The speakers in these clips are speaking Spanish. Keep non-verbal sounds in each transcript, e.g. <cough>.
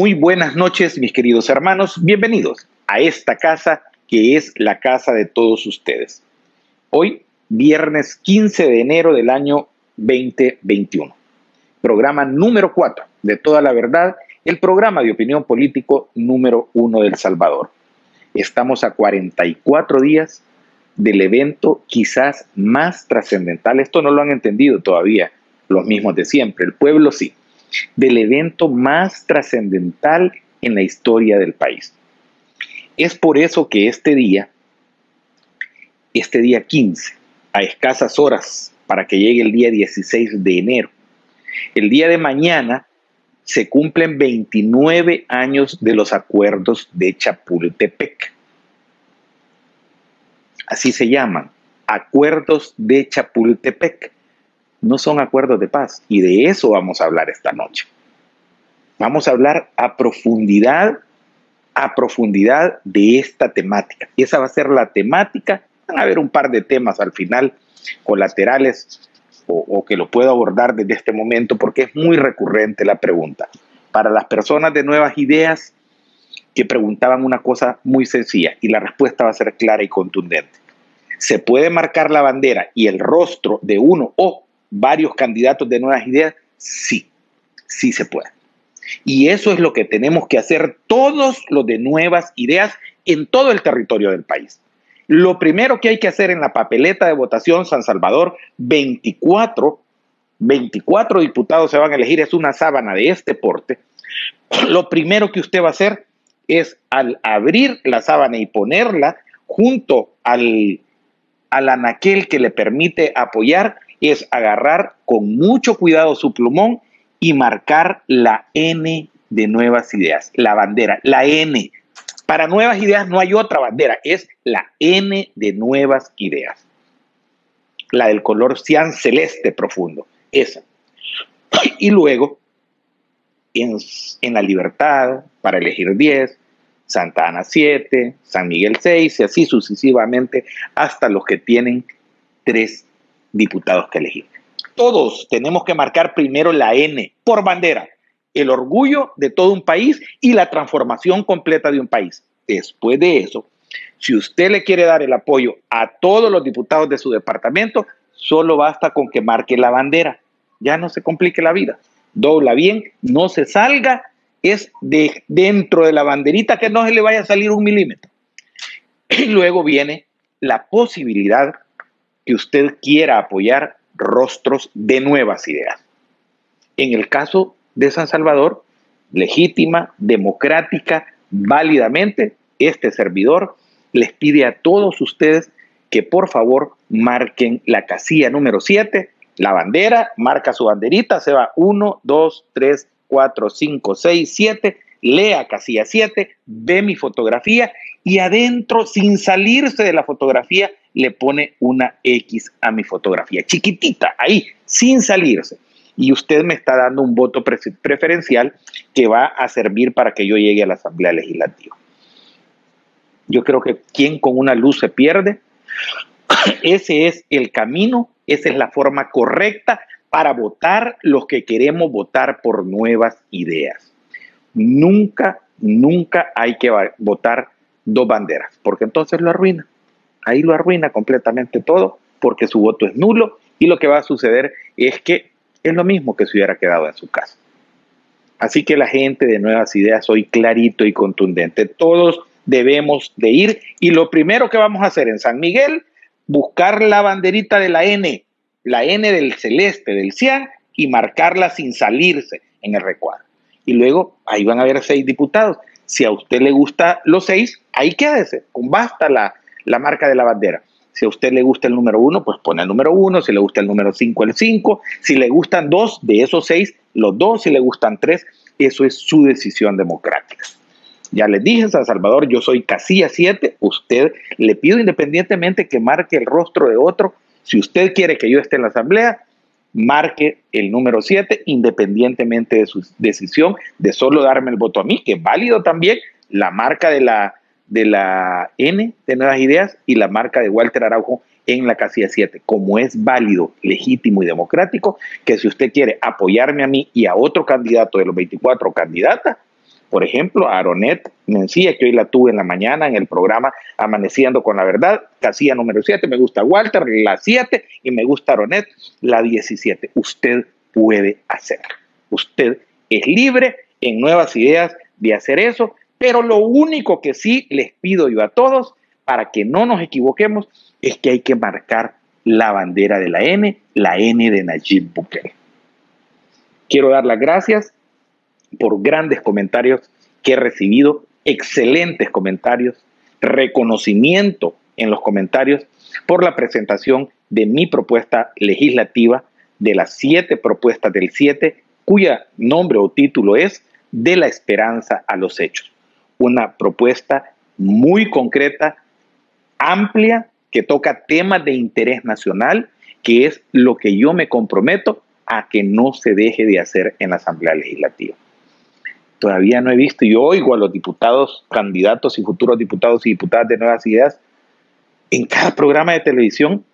Muy buenas noches, mis queridos hermanos. Bienvenidos a esta casa que es la casa de todos ustedes. Hoy, viernes 15 de enero del año 2021. Programa número 4 de Toda la Verdad, el programa de opinión político número 1 del Salvador. Estamos a 44 días del evento quizás más trascendental. Esto no lo han entendido todavía los mismos de siempre. El pueblo sí del evento más trascendental en la historia del país. Es por eso que este día, este día 15, a escasas horas para que llegue el día 16 de enero, el día de mañana se cumplen 29 años de los acuerdos de Chapultepec. Así se llaman, acuerdos de Chapultepec no son acuerdos de paz. Y de eso vamos a hablar esta noche. Vamos a hablar a profundidad, a profundidad de esta temática. Y esa va a ser la temática. Van a haber un par de temas al final colaterales o, o que lo puedo abordar desde este momento porque es muy recurrente la pregunta. Para las personas de nuevas ideas que preguntaban una cosa muy sencilla y la respuesta va a ser clara y contundente. ¿Se puede marcar la bandera y el rostro de uno o varios candidatos de nuevas ideas? Sí, sí se puede. Y eso es lo que tenemos que hacer todos los de nuevas ideas en todo el territorio del país. Lo primero que hay que hacer en la papeleta de votación San Salvador, 24, 24 diputados se van a elegir, es una sábana de este porte. Lo primero que usted va a hacer es al abrir la sábana y ponerla junto al, al que le permite apoyar, es agarrar con mucho cuidado su plumón y marcar la N de nuevas ideas, la bandera, la N. Para nuevas ideas no hay otra bandera, es la N de nuevas ideas. La del color cian celeste profundo, esa. <clears throat> Y luego, en, la libertad, para elegir 10, Santa Ana 7, San Miguel 6 y así sucesivamente hasta los que tienen 3 diputados que elegir. Todos tenemos que marcar primero la N por bandera, el orgullo de todo un país y la transformación completa de un país. Después de eso, si usted le quiere dar el apoyo a todos los diputados de su departamento, solo basta con que marque la bandera. Ya no se complique la vida. Dobla bien, no se salga, es de dentro de la banderita que no se le vaya a salir un milímetro. Y <clears throat> luego viene la posibilidad que usted quiera apoyar rostros de nuevas ideas. En el caso de San Salvador, legítima, democrática, válidamente, este servidor les pide a todos ustedes que por favor marquen la casilla número 7, la bandera, marca su banderita, se va 1, 2, 3, 4, 5, 6, 7, lea casilla 7, ve mi fotografía y adentro, sin salirse de la fotografía, le pone una X a mi fotografía, chiquitita, ahí, sin salirse. Y usted me está dando un voto preferencial que va a servir para que yo llegue a la Asamblea Legislativa. Yo creo que quien con una luz se pierde, <coughs> ese es el camino, esa es la forma correcta para votar los que queremos votar por nuevas ideas. Nunca, nunca hay que votar dos banderas, porque entonces lo arruina. Ahí lo arruina completamente todo, porque su voto es nulo y lo que va a suceder es que es lo mismo que se hubiera quedado en su casa. Así que la gente de Nuevas Ideas, soy clarito y contundente. Todos debemos de ir y lo primero que vamos a hacer en San Miguel, buscar la banderita de la N, la N del celeste, del cian, y marcarla sin salirse en el recuadro. Y luego ahí van a haber seis diputados. Si a usted le gusta los seis, ahí quédese, con basta la, la marca de la bandera. Si a usted le gusta el número uno, pues pone el número uno. Si le gusta el número cinco, el cinco. Si le gustan dos de esos seis, los dos. Si le gustan tres, eso es su decisión democrática. Ya les dije, San Salvador, yo soy casilla siete. Usted le pido independientemente que marque el rostro de otro. Si usted quiere que yo esté en la asamblea, marque el número 7 independientemente de su decisión de solo darme el voto a mí, que es válido también la marca de la, de la N de Nuevas Ideas y la marca de Walter Araujo en la casilla 7, como es válido, legítimo y democrático, que si usted quiere apoyarme a mí y a otro candidato de los 24 candidatas, Por ejemplo, a Aronet Mencía, que hoy la tuve en la mañana en el programa Amaneciendo con la Verdad, casilla número 7, me gusta Walter, la 7, y me gusta Aronet, la 17. Usted puede hacer. Usted es libre en nuevas ideas de hacer eso, pero lo único que sí les pido yo a todos, para que no nos equivoquemos, es que hay que marcar la bandera de la N, la N de Nayib Bukele. Quiero dar las gracias por grandes comentarios que he recibido, excelentes comentarios, reconocimiento en los comentarios por la presentación de mi propuesta legislativa de las siete propuestas del 7, cuya nombre o título es De la esperanza a los hechos. Una propuesta muy concreta, amplia, que toca temas de interés nacional, que es lo que yo me comprometo a que no se deje de hacer en la Asamblea Legislativa. Todavía no he visto y oigo a los diputados, candidatos y futuros diputados y diputadas de Nuevas Ideas en cada programa de televisión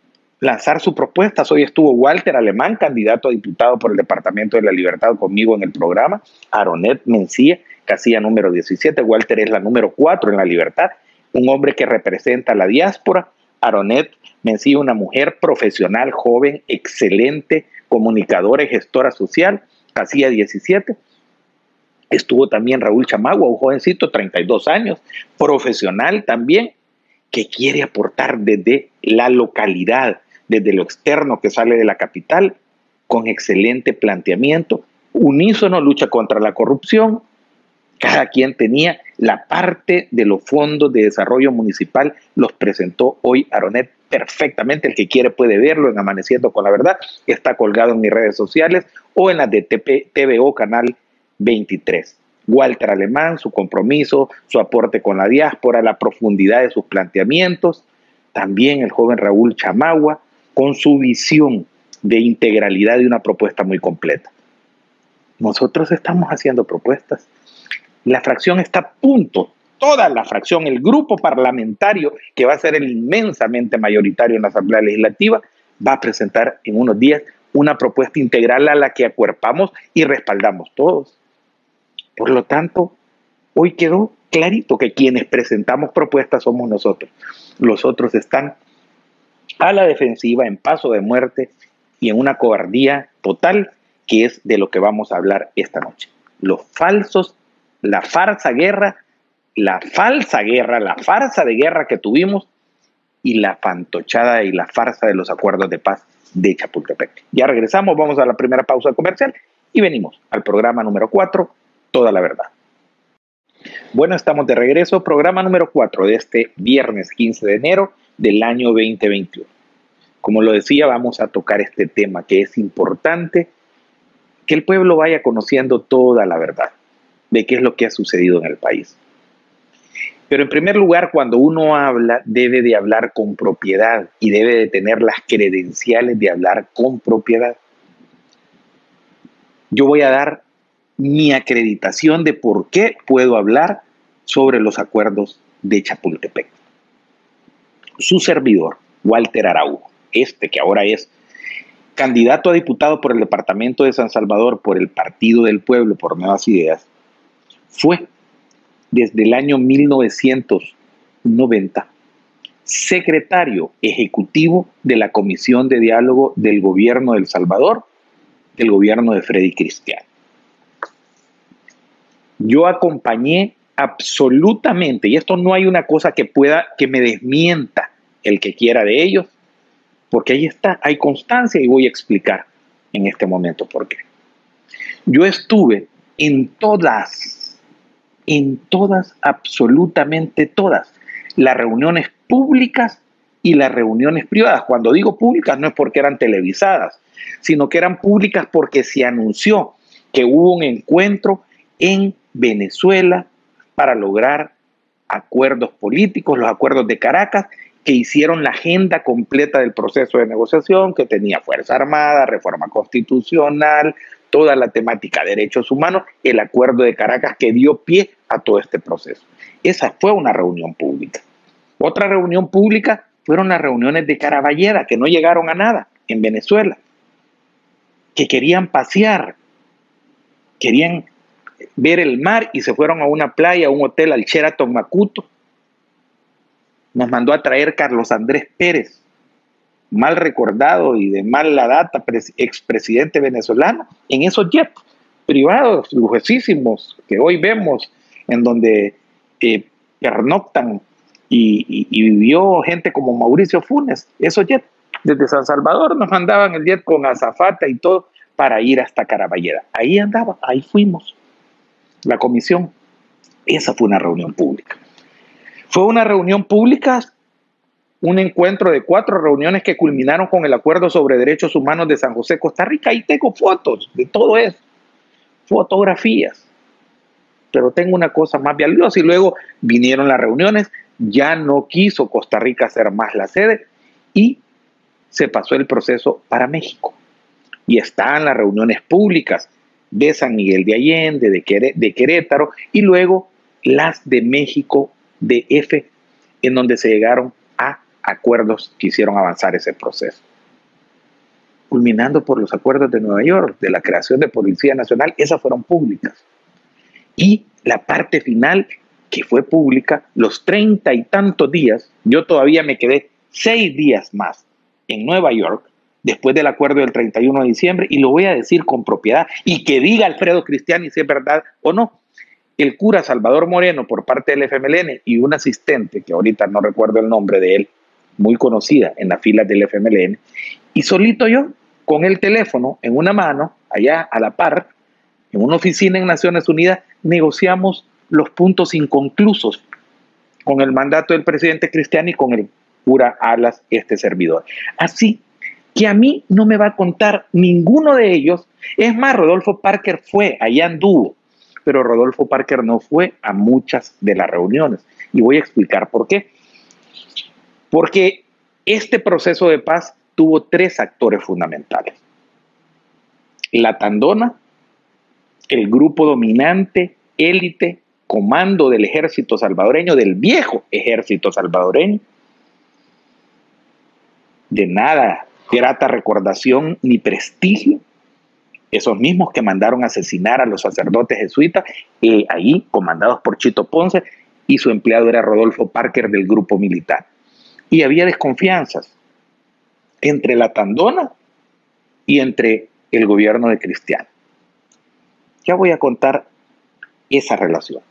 lanzar sus propuestas. Hoy estuvo Walter Alemán, candidato a diputado por el Departamento de la Libertad conmigo en el programa, Aronet Mencía, casilla número 17, Walter es la número 4 en la Libertad, un hombre que representa a la diáspora, Aronet Mencía, una mujer profesional, joven, excelente, comunicadora y gestora social, casilla 17. Estuvo también Raúl Chamagua, un jovencito, 32 años, profesional también, que quiere aportar desde la localidad, desde lo externo que sale de la capital, con excelente planteamiento, unísono, lucha contra la corrupción. Cada quien tenía la parte de los fondos de desarrollo municipal, los presentó hoy Aronet perfectamente. El que quiere puede verlo en Amaneciendo con la Verdad. Está colgado en mis redes sociales o en la de TVO Canal 23. Walter Alemán, su compromiso, su aporte con la diáspora, la profundidad de sus planteamientos. También el joven Raúl Chamagua, con su visión de integralidad de una propuesta muy completa. Nosotros estamos haciendo propuestas. La fracción está a punto, toda la fracción, el grupo parlamentario que va a ser el inmensamente mayoritario en la Asamblea Legislativa, va a presentar en unos días una propuesta integral a la que acuerpamos y respaldamos todos. Por lo tanto, hoy quedó clarito que quienes presentamos propuestas somos nosotros. Los otros están a la defensiva, en paso de muerte y en una cobardía total, que es de lo que vamos a hablar esta noche. Los falsos, la farsa guerra, la falsa guerra, la farsa de guerra que tuvimos y la fantochada y la farsa de los acuerdos de paz de Chapultepec. Ya regresamos, vamos a la primera pausa comercial y venimos al programa número 4, Toda la Verdad. Bueno, estamos de regreso, programa número 4 de este viernes 15 de enero del año 2021. Como lo decía, vamos a tocar este tema que es importante que el pueblo vaya conociendo toda la verdad de qué es lo que ha sucedido en el país. Pero en primer lugar, cuando uno habla, debe de hablar con propiedad y debe de tener las credenciales de hablar con propiedad. Yo voy a dar mi acreditación de por qué puedo hablar sobre los acuerdos de Chapultepec su servidor, Walter Araujo, este que ahora es candidato a diputado por el departamento de San Salvador por el Partido del Pueblo, por Nuevas Ideas, fue desde el año 1990 secretario ejecutivo de la Comisión de Diálogo del Gobierno de El Salvador, del gobierno de Freddy Cristiano. Yo acompañé absolutamente, y esto no hay una cosa que pueda, que me desmienta el que quiera de ellos, porque ahí está, hay constancia y voy a explicar en este momento por qué. Yo estuve en todas, en todas, absolutamente todas, las reuniones públicas y las reuniones privadas. Cuando digo públicas no es porque eran televisadas, sino que eran públicas porque se anunció que hubo un encuentro en Venezuela para lograr acuerdos políticos, los acuerdos de Caracas, que hicieron la agenda completa del proceso de negociación, que tenía Fuerza Armada, reforma constitucional, toda la temática de derechos humanos, el acuerdo de Caracas que dio pie a todo este proceso. Esa fue una reunión pública. Otra reunión pública fueron las reuniones de Caraballeda, que no llegaron a nada en Venezuela, que querían pasear, querían ver el mar y se fueron a una playa, a un hotel, al Sheraton Macuto. Nos mandó a traer Carlos Andrés Pérez, mal recordado y de mala data, expresidente venezolano, en esos jets privados, lujosísimos, que hoy vemos, en donde eh, pernoctan y, vivió gente como Mauricio Funes, esos jets. Desde San Salvador nos mandaban el jet con azafata y todo para ir hasta Caraballeda. Ahí andaba, ahí fuimos. La comisión. Esa fue una reunión pública. Fue una reunión pública, un encuentro de cuatro reuniones que culminaron con el Acuerdo sobre Derechos Humanos de San José, Costa Rica. Ahí tengo fotos de todo eso, fotografías. Pero tengo una cosa más valiosa y luego vinieron las reuniones, ya no quiso Costa Rica ser más la sede y se pasó el proceso para México. Y están las reuniones públicas de San Miguel de Allende, de, Querétaro, y luego las de México de F, en donde se llegaron acuerdos que hicieron avanzar ese proceso. Culminando por los acuerdos de Nueva York, de la creación de Policía Nacional, esas fueron públicas. Y la parte final, que fue pública, los treinta y tantos días, yo todavía me quedé seis días más en Nueva York, después del acuerdo del 31 de diciembre, y lo voy a decir con propiedad, y que diga Alfredo Cristiani si es verdad o no. El cura Salvador Moreno, por parte del FMLN, y un asistente, que ahorita no recuerdo el nombre de él, muy conocida en las filas del FMLN, y solito yo, con el teléfono en una mano, allá a la par, en una oficina en Naciones Unidas, negociamos los puntos inconclusos con el mandato del presidente Cristiani y con el cura Alas, este servidor. Así que a mí no me va a contar ninguno de ellos. Es más, Rodolfo Parker fue, allá anduvo, pero Rodolfo Parker no fue a muchas de las reuniones. Y voy a explicar por qué. Porque este proceso de paz tuvo tres actores fundamentales. La Tandona, el grupo dominante, élite, comando del ejército salvadoreño, del viejo ejército salvadoreño, de nada grata recordación ni prestigio. Esos mismos que mandaron asesinar a los sacerdotes jesuitas, eh, ahí comandados por Chito Ponce, y su empleado era Rodolfo Parker del grupo militar. Y había desconfianzas entre la Tandona y entre el gobierno de Cristiano. Ya voy a contar esa relación.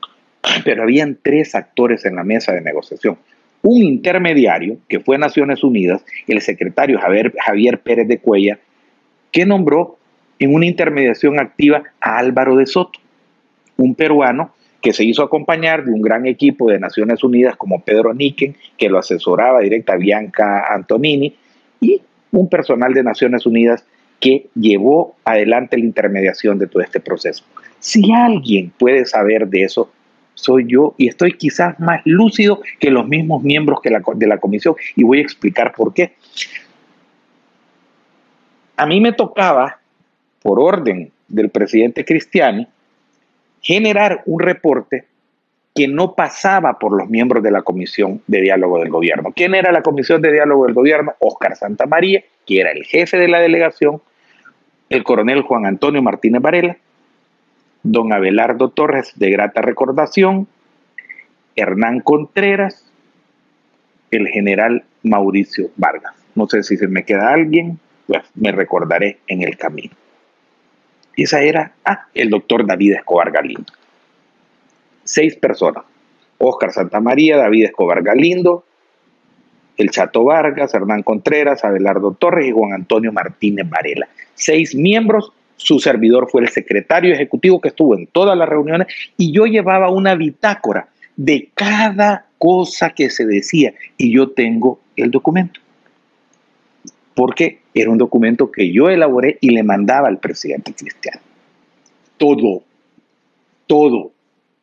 Pero habían tres actores en la mesa de negociación un intermediario, que fue Naciones Unidas, el secretario Javier, Pérez de Cuella, que nombró en una intermediación activa a Álvaro de Soto, un peruano que se hizo acompañar de un gran equipo de Naciones Unidas como Pedro Niquen, que lo asesoraba directa Bianca Antonini, y un personal de Naciones Unidas que llevó adelante la intermediación de todo este proceso. Si alguien puede saber de eso, soy yo y estoy quizás más lúcido que los mismos miembros que de la comisión y voy a explicar por qué. A mí me tocaba, por orden del presidente Cristiani, generar un reporte que no pasaba por los miembros de la Comisión de Diálogo del Gobierno. ¿Quién era la Comisión de Diálogo del Gobierno? Oscar Santamaría, que era el jefe de la delegación, el coronel Juan Antonio Martínez Varela, don Abelardo Torres de grata recordación, Hernán Contreras, el general Mauricio Vargas. No sé si se me queda alguien, pues me recordaré en el camino. Y esa era, ah, el doctor David Escobar Galindo. Seis personas. Oscar Santamaría, David Escobar Galindo, el Chato Vargas, Hernán Contreras, Abelardo Torres y Juan Antonio Martínez Varela. Seis miembros su servidor fue el secretario ejecutivo que estuvo en todas las reuniones y yo llevaba una bitácora de cada cosa que se decía y yo tengo el documento. Porque era un documento que yo elaboré y le mandaba al presidente Cristiano. Todo, todo,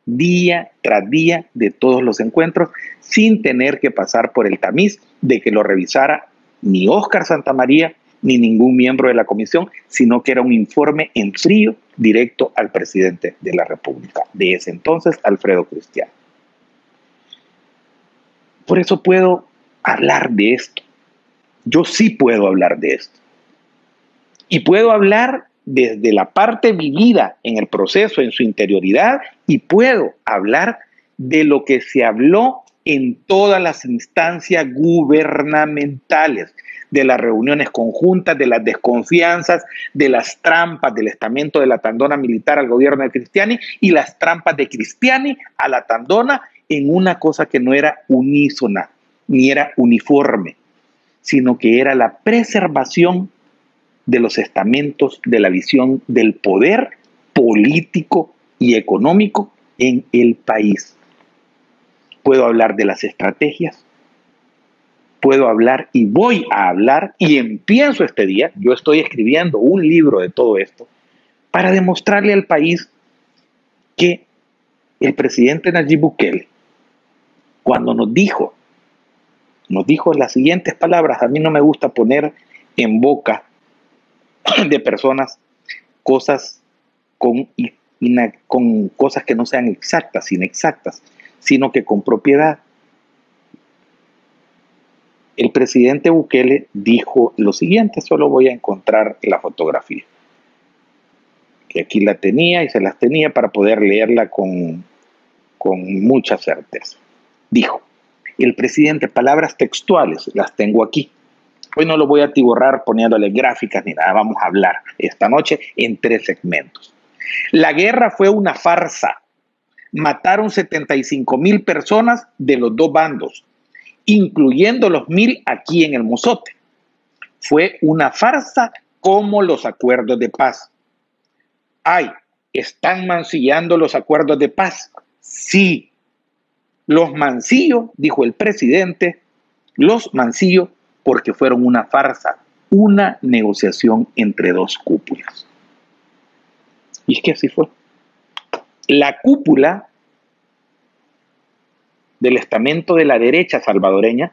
día tras día de todos los encuentros, sin tener que pasar por el tamiz de que lo revisara ni Óscar Santamaría ni ningún miembro de la comisión, sino que era un informe en frío directo al presidente de la República, de ese entonces, Alfredo Cristiano. Por eso puedo hablar de esto. Yo sí puedo hablar de esto. Y puedo hablar desde la parte vivida en el proceso, en su interioridad, y puedo hablar de lo que se habló en todas las instancias gubernamentales, de las reuniones conjuntas, de las desconfianzas, de las trampas del estamento de la tandona militar al gobierno de Cristiani y las trampas de Cristiani a la tandona en una cosa que no era unísona ni era uniforme, sino que era la preservación de los estamentos de la visión del poder político y económico en el país. Puedo hablar de las estrategias, puedo hablar y voy a hablar y empiezo este día, yo estoy escribiendo un libro de todo esto, para demostrarle al país que el presidente Nayib Bukele, cuando nos dijo, nos dijo las siguientes palabras, a mí no me gusta poner en boca <clears throat> de personas cosas con, con cosas que no sean exactas, inexactas, sino que con propiedad. El presidente Bukele dijo lo siguiente, solo voy a encontrar la fotografía, que aquí la tenía y se las tenía para poder leerla con, con mucha certeza. Dijo, el presidente, palabras textuales, las tengo aquí. Hoy no lo voy a atiborrar poniéndole gráficas ni nada, vamos a hablar esta noche en tres segmentos. La guerra fue una farsa. Mataron 75 mil personas de los dos bandos incluyendo los mil aquí en el Mozote. Fue una farsa como los acuerdos de paz. Ay, ¿están mancillando los acuerdos de paz? Sí. Los mancillos, dijo el presidente, los mancillos porque fueron una farsa, una negociación entre dos cúpulas. Y es que así fue. La cúpula del estamento de la derecha salvadoreña,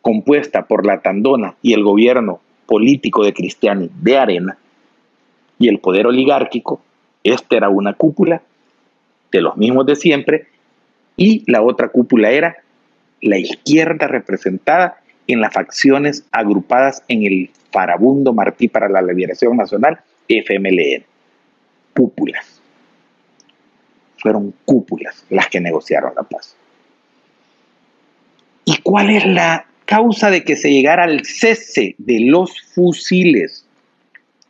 compuesta por la Tandona y el gobierno político de Cristiani de Arena, y el poder oligárquico, esta era una cúpula de los mismos de siempre, y la otra cúpula era la izquierda representada en las facciones agrupadas en el farabundo Martí para la Liberación Nacional, FMLN. Cúpulas. Fueron cúpulas las que negociaron la paz. ¿Y cuál es la causa de que se llegara al cese de los fusiles?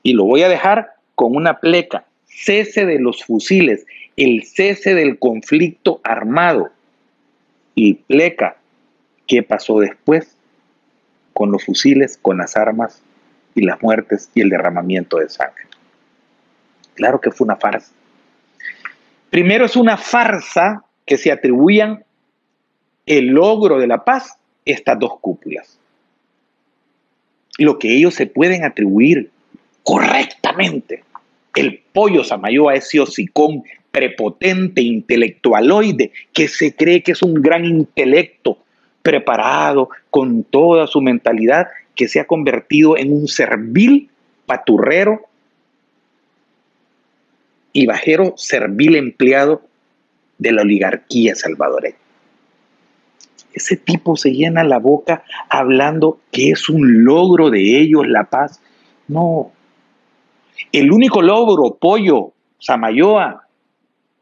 Y lo voy a dejar con una pleca. Cese de los fusiles, el cese del conflicto armado. Y pleca, ¿qué pasó después? Con los fusiles, con las armas y las muertes y el derramamiento de sangre. Claro que fue una farsa. Primero es una farsa que se atribuían el logro de la paz estas dos cúpulas. Lo que ellos se pueden atribuir correctamente. El pollo Samayoa, ese hocicón prepotente, intelectualoide, que se cree que es un gran intelecto, preparado con toda su mentalidad, que se ha convertido en un servil paturrero y bajero servil empleado de la oligarquía salvadoreña ese tipo se llena la boca hablando que es un logro de ellos la paz. No. El único logro, pollo, Samayoa,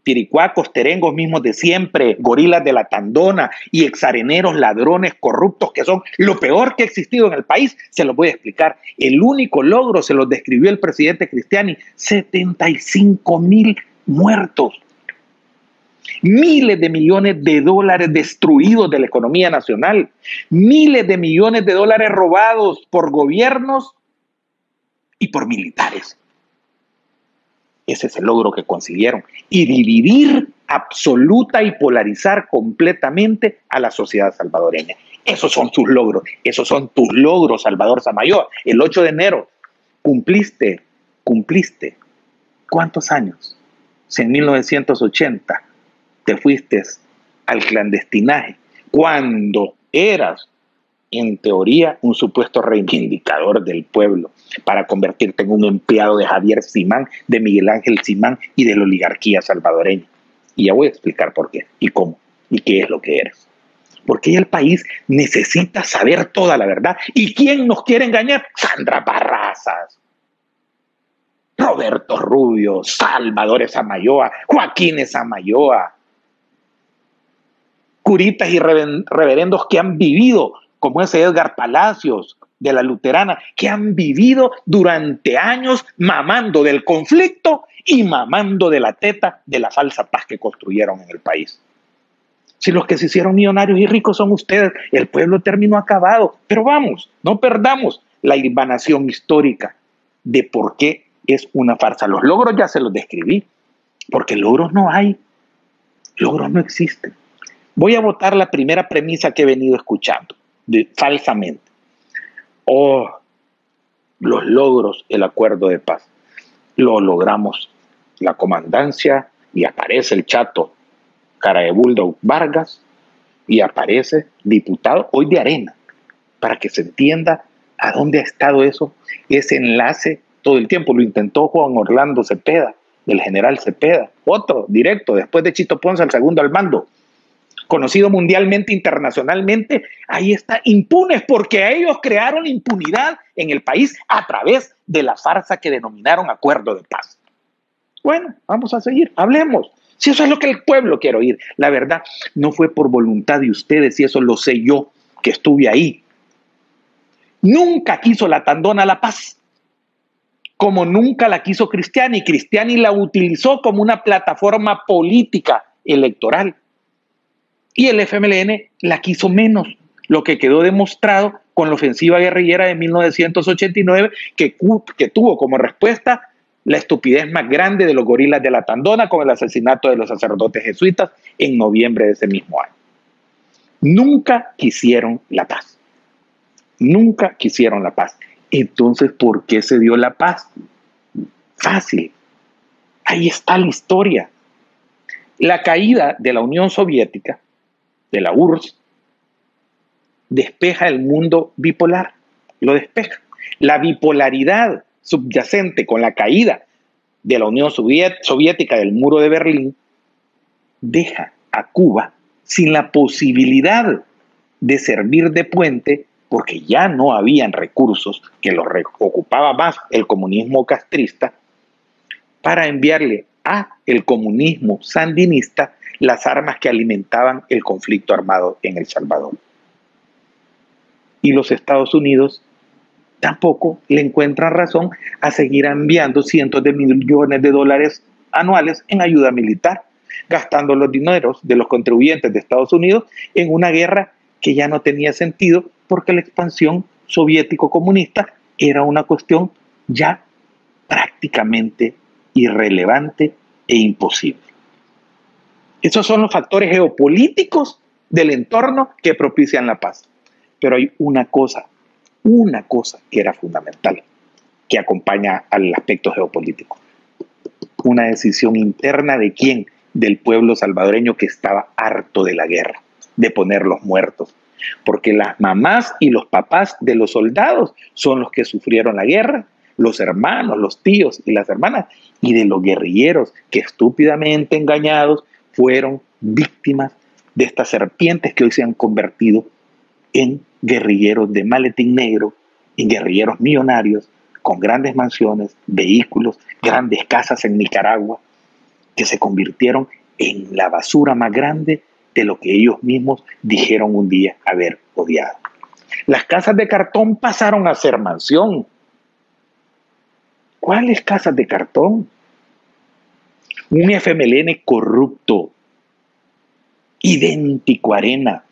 tiricuacos, terengos mismos de siempre, gorilas de la tandona y exareneros, ladrones, corruptos, que son lo peor que ha existido en el país, se los voy a explicar. El único logro se los describió el presidente Cristiani, 75 mil muertos miles de millones de dólares destruidos de la economía nacional, miles de millones de dólares robados por gobiernos y por militares. Ese es el logro que consiguieron. Y dividir absoluta y polarizar completamente a la sociedad salvadoreña. Esos son sus logros. Esos son tus logros, Salvador Samayoa. El 8 de enero cumpliste, cumpliste. ¿Cuántos años? En 1980 te fuiste al clandestinaje cuando eras, en teoría, un supuesto reivindicador del pueblo para convertirte en un empleado de Javier Simán, de Miguel Ángel Simán y de la oligarquía salvadoreña. Y ya voy a explicar por qué y cómo y qué es lo que eres. Porque el país necesita saber toda la verdad. ¿Y quién nos quiere engañar? Sandra Barrazas. Roberto Rubio, Salvador Samayoa, Joaquín Samayoa, curitas y reverendos que han vivido, como ese Edgar Palacios de la Luterana, que han vivido durante años mamando del conflicto y mamando de la teta de la falsa paz que construyeron en el país. Si los que se hicieron millonarios y ricos son ustedes, el pueblo terminó acabado. Pero vamos, no perdamos la ilvanación histórica de por qué es una farsa. Los logros ya se los describí, porque logros no hay, logros no existen. Voy a votar la primera premisa que he venido escuchando, falsamente. Oh, los logros, el acuerdo de paz. Lo logramos. La comandancia y aparece el chato cara Vargas y aparece diputado hoy de Arena, para que se entienda a dónde ha estado eso, ese enlace todo el tiempo. Lo intentó Juan Orlando Cepeda, del general Cepeda, otro directo, después de Chito Ponce, el segundo al mando conocido mundialmente, internacionalmente, ahí está, impunes, porque ellos crearon impunidad en el país a través de la farsa que denominaron acuerdo de paz. Bueno, vamos a seguir, hablemos. Si eso es lo que el pueblo quiere oír, la verdad, no fue por voluntad de ustedes, y eso lo sé yo, que estuve ahí. Nunca quiso la tandona la paz, como nunca la quiso Cristiani. Cristiani la utilizó como una plataforma política electoral y el FMLN la quiso menos, lo que quedó demostrado con la ofensiva guerrillera de 1989 que, tuvo como respuesta la estupidez más grande de los gorilas de la Tandona con el asesinato de los sacerdotes jesuitas en noviembre de ese mismo año. Nunca quisieron la paz. Nunca quisieron la paz. Entonces, ¿por qué se dio la paz? Fácil. Ahí está la historia. La caída de la Unión Soviética de la URSS, despeja el mundo bipolar, lo despeja. La bipolaridad subyacente con la caída de la Unión Soviética del muro de Berlín deja a Cuba sin la posibilidad de servir de puente porque ya no habían recursos que los ocupaba más el comunismo castrista para enviarle a el comunismo sandinista las armas que alimentaban el conflicto armado en El Salvador. Y los Estados Unidos tampoco le encuentran razón a seguir enviando cientos de millones de dólares anuales en ayuda militar, gastando los dineros de los contribuyentes de Estados Unidos en una guerra que ya no tenía sentido porque la expansión soviético-comunista era una cuestión ya prácticamente irrelevante e imposible. Esos son los factores geopolíticos del entorno que propician la paz. Pero hay una cosa, una cosa que era fundamental, que acompaña al aspecto geopolítico. Una decisión interna de quién? Del pueblo salvadoreño que estaba harto de la guerra, de poner los muertos. Porque las mamás y los papás de los soldados son los que sufrieron la guerra, los hermanos, los tíos y las hermanas, y de los guerrilleros que estúpidamente engañados fueron víctimas de estas serpientes que hoy se han convertido en guerrilleros de maletín negro, en guerrilleros millonarios, con grandes mansiones, vehículos, grandes casas en Nicaragua, que se convirtieron en la basura más grande de lo que ellos mismos dijeron un día haber odiado. Las casas de cartón pasaron a ser mansión. ¿Cuáles casas de cartón? Un FMLN corrupto, idéntico a Arena,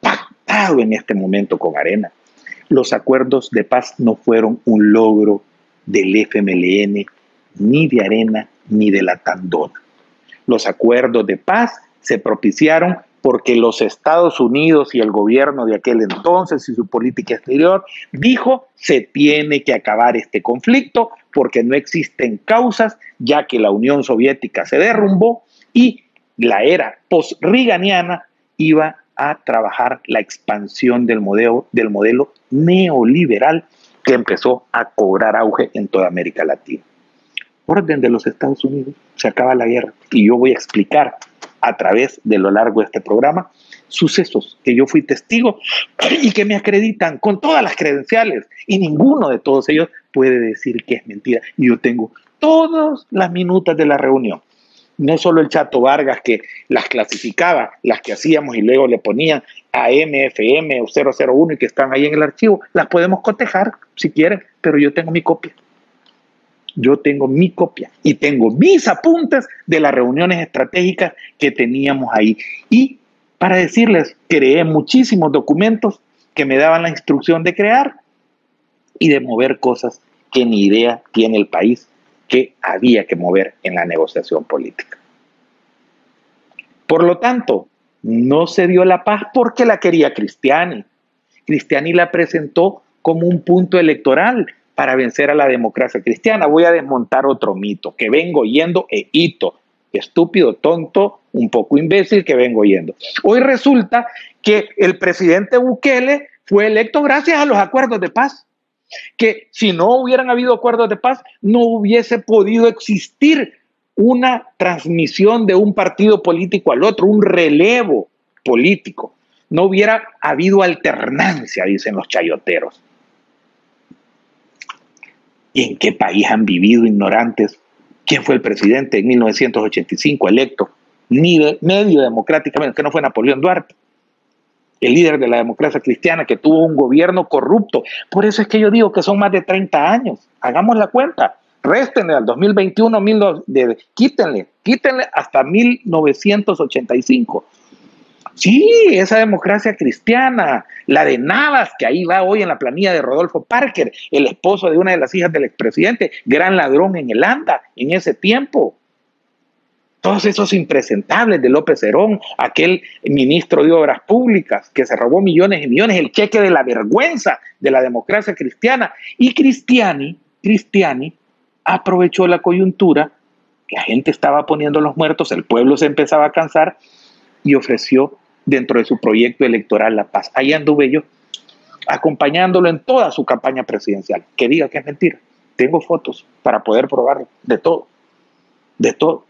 pactado en este momento con Arena. Los acuerdos de paz no fueron un logro del FMLN, ni de Arena, ni de la Tandona. Los acuerdos de paz se propiciaron porque los Estados Unidos y el gobierno de aquel entonces y su política exterior dijo se tiene que acabar este conflicto porque no existen causas ya que la Unión Soviética se derrumbó y la era post-riganiana iba a trabajar la expansión del modelo, del modelo neoliberal que empezó a cobrar auge en toda América Latina. Orden de los Estados Unidos, se acaba la guerra y yo voy a explicar a través de lo largo de este programa sucesos que yo fui testigo y que me acreditan con todas las credenciales y ninguno de todos ellos puede decir que es mentira. Y yo tengo todas las minutas de la reunión. No solo el Chato Vargas que las clasificaba, las que hacíamos y luego le ponían a MFM o 001 y que están ahí en el archivo, las podemos cotejar si quieren, pero yo tengo mi copia. Yo tengo mi copia y tengo mis apuntes de las reuniones estratégicas que teníamos ahí. Y para decirles, creé muchísimos documentos que me daban la instrucción de crear y de mover cosas que ni idea tiene el país que había que mover en la negociación política. Por lo tanto, no se dio la paz porque la quería Cristiani. Cristiani la presentó como un punto electoral para vencer a la democracia cristiana. Voy a desmontar otro mito que vengo yendo e hito. Estúpido, tonto, un poco imbécil que vengo yendo. Hoy resulta que el presidente Bukele fue electo gracias a los acuerdos de paz que si no hubieran habido acuerdos de paz, no hubiese podido existir una transmisión de un partido político al otro, un relevo político. No hubiera habido alternancia, dicen los chayoteros. ¿Y en qué país han vivido ignorantes? ¿Quién fue el presidente en 1985 electo? Ni medio democráticamente, que no fue Napoleón Duarte el líder de la democracia cristiana, que tuvo un gobierno corrupto. Por eso es que yo digo que son más de 30 años. Hagamos la cuenta. Réstenle al 2021, de, quítenle, quítenle hasta 1985. Sí, esa democracia cristiana, la de Navas, que ahí va hoy en la planilla de Rodolfo Parker, el esposo de una de las hijas del expresidente, gran ladrón en el ANDA en ese tiempo todos esos impresentables de López Herón, aquel ministro de Obras Públicas que se robó millones y millones, el cheque de la vergüenza de la democracia cristiana. Y Cristiani, Cristiani aprovechó la coyuntura, la gente estaba poniendo los muertos, el pueblo se empezaba a cansar y ofreció dentro de su proyecto electoral la paz. Ahí anduve yo, acompañándolo en toda su campaña presidencial. Que diga que es mentira. Tengo fotos para poder probar de todo, de todo.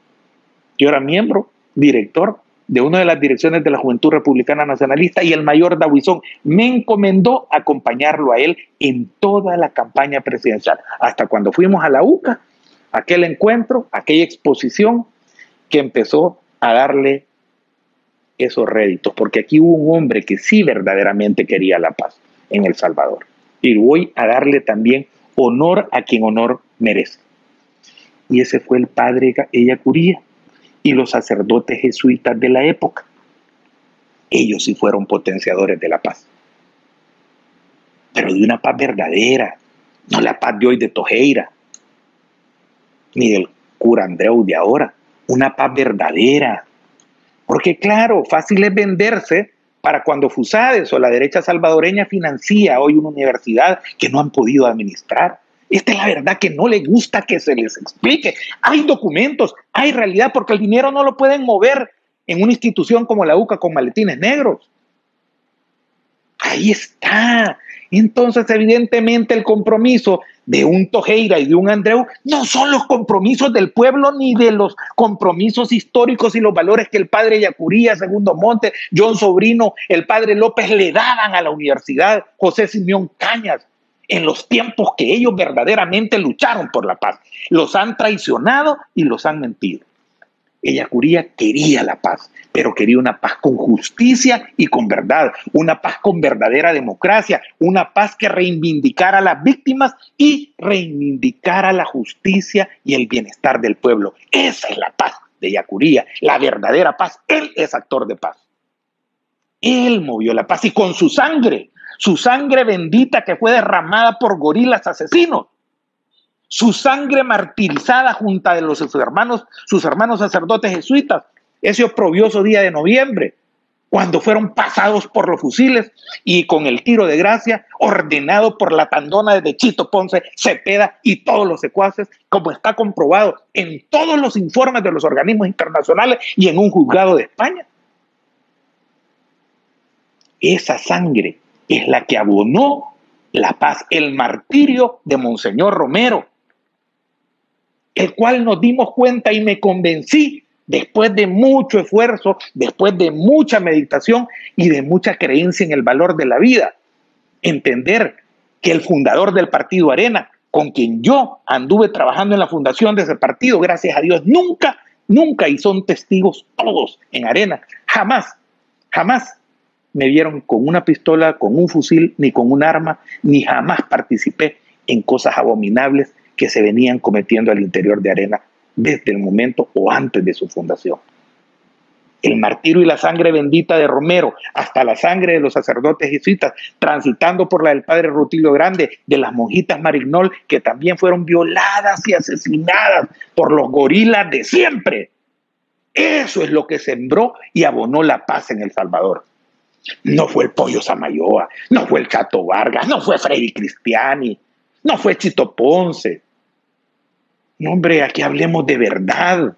Yo era miembro, director de una de las direcciones de la Juventud Republicana Nacionalista y el mayor Dawisón me encomendó acompañarlo a él en toda la campaña presidencial, hasta cuando fuimos a la UCA, aquel encuentro, aquella exposición que empezó a darle esos réditos, porque aquí hubo un hombre que sí verdaderamente quería la paz en El Salvador. Y voy a darle también honor a quien honor merece. Y ese fue el padre Ella Curía, y los sacerdotes jesuitas de la época. Ellos sí fueron potenciadores de la paz. Pero de una paz verdadera, no la paz de hoy de Tojeira, ni del cura Andreu de ahora, una paz verdadera. Porque claro, fácil es venderse para cuando Fusades o la derecha salvadoreña financia hoy una universidad que no han podido administrar. Esta es la verdad que no le gusta que se les explique. Hay documentos, hay realidad, porque el dinero no lo pueden mover en una institución como la UCA con maletines negros. Ahí está. Entonces, evidentemente, el compromiso de un Tojeira y de un Andreu no son los compromisos del pueblo ni de los compromisos históricos y los valores que el padre Yacuría, Segundo Monte, John Sobrino, el padre López le daban a la universidad, José Simeón Cañas en los tiempos que ellos verdaderamente lucharon por la paz. Los han traicionado y los han mentido. Ella Curía quería la paz, pero quería una paz con justicia y con verdad, una paz con verdadera democracia, una paz que reivindicara a las víctimas y reivindicara la justicia y el bienestar del pueblo. Esa es la paz de Yacuría, la verdadera paz. Él es actor de paz. Él movió la paz y con su sangre su sangre bendita que fue derramada por gorilas asesinos, su sangre martirizada junto a los sus hermanos, sus hermanos sacerdotes jesuitas, ese oprobioso día de noviembre, cuando fueron pasados por los fusiles y con el tiro de gracia ordenado por la tandona de Chito Ponce, Cepeda y todos los secuaces, como está comprobado en todos los informes de los organismos internacionales y en un juzgado de España. Esa sangre es la que abonó la paz, el martirio de Monseñor Romero, el cual nos dimos cuenta y me convencí después de mucho esfuerzo, después de mucha meditación y de mucha creencia en el valor de la vida, entender que el fundador del partido Arena con quien yo anduve trabajando en la fundación de ese partido, gracias a Dios, nunca, nunca, y son testigos todos en arena, jamás, jamás me vieron con una pistola, con un fusil, ni con un arma, ni jamás participé en cosas abominables que se venían cometiendo al interior de Arena desde el momento o antes de su fundación. El martirio y la sangre bendita de Romero, hasta la sangre de los sacerdotes jesuitas, transitando por la del padre Rutilio Grande, de las monjitas Marignol, que también fueron violadas y asesinadas por los gorilas de siempre. Eso es lo que sembró y abonó la paz en El Salvador. No fue el Pollo Samayoa, no fue el Chato Vargas, no fue Freddy Cristiani, no fue Chito Ponce. No, hombre, aquí hablemos de verdad.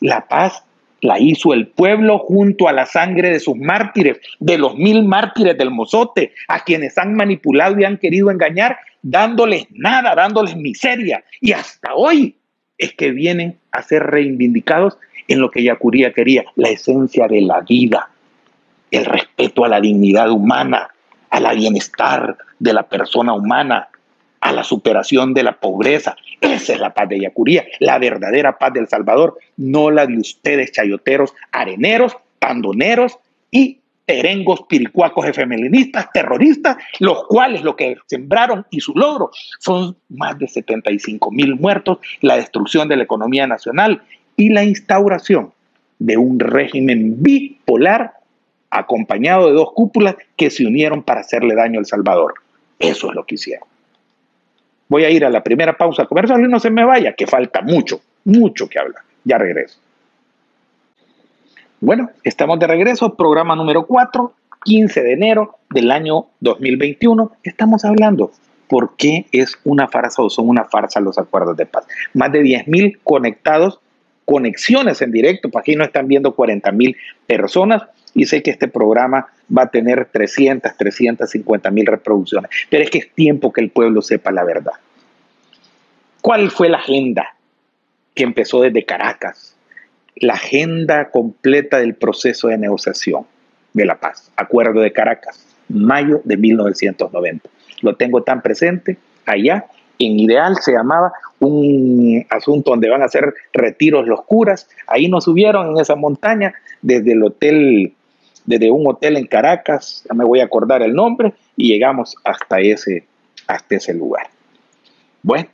La paz la hizo el pueblo junto a la sangre de sus mártires, de los mil mártires del mozote, a quienes han manipulado y han querido engañar, dándoles nada, dándoles miseria. Y hasta hoy es que vienen a ser reivindicados en lo que Yacuría quería, la esencia de la vida, el respeto a la dignidad humana, a la bienestar de la persona humana, a la superación de la pobreza. Esa es la paz de Yacuría, la verdadera paz del Salvador, no la de ustedes chayoteros, areneros, pandoneros y terengos, piricuacos, efemelinistas, terroristas, los cuales lo que sembraron y su logro son más de 75 mil muertos, la destrucción de la economía nacional y la instauración de un régimen bipolar acompañado de dos cúpulas que se unieron para hacerle daño al Salvador. Eso es lo que hicieron. Voy a ir a la primera pausa comercial y no se me vaya, que falta mucho, mucho que hablar. Ya regreso. Bueno, estamos de regreso, programa número 4, 15 de enero del año 2021. Estamos hablando por qué es una farsa o son una farsa los acuerdos de paz. Más de 10.000 conectados, conexiones en directo, para aquí no están viendo 40.000 personas y sé que este programa va a tener 300, 350 mil reproducciones, pero es que es tiempo que el pueblo sepa la verdad. ¿Cuál fue la agenda que empezó desde Caracas? La agenda completa del proceso de negociación de la paz, Acuerdo de Caracas, mayo de 1990. Lo tengo tan presente allá. En ideal se llamaba un asunto donde van a hacer retiros los curas. Ahí nos subieron en esa montaña desde el hotel desde un hotel en Caracas, ya me voy a acordar el nombre, y llegamos hasta ese, hasta ese lugar. Bueno,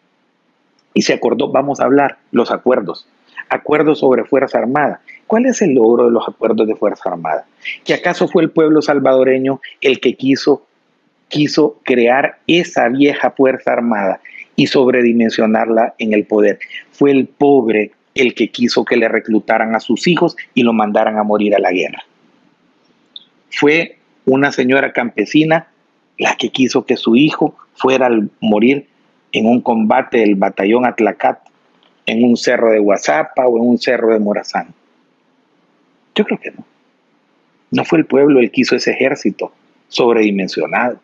y se acordó, vamos a hablar, los acuerdos. Acuerdos sobre Fuerza Armada. ¿Cuál es el logro de los acuerdos de Fuerza Armada? ¿Que acaso fue el pueblo salvadoreño el que quiso, quiso crear esa vieja Fuerza Armada y sobredimensionarla en el poder? Fue el pobre el que quiso que le reclutaran a sus hijos y lo mandaran a morir a la guerra fue una señora campesina la que quiso que su hijo fuera a morir en un combate del batallón Atlacat en un cerro de Guazapa o en un cerro de Morazán. Yo creo que no. No fue el pueblo el que hizo ese ejército sobredimensionado,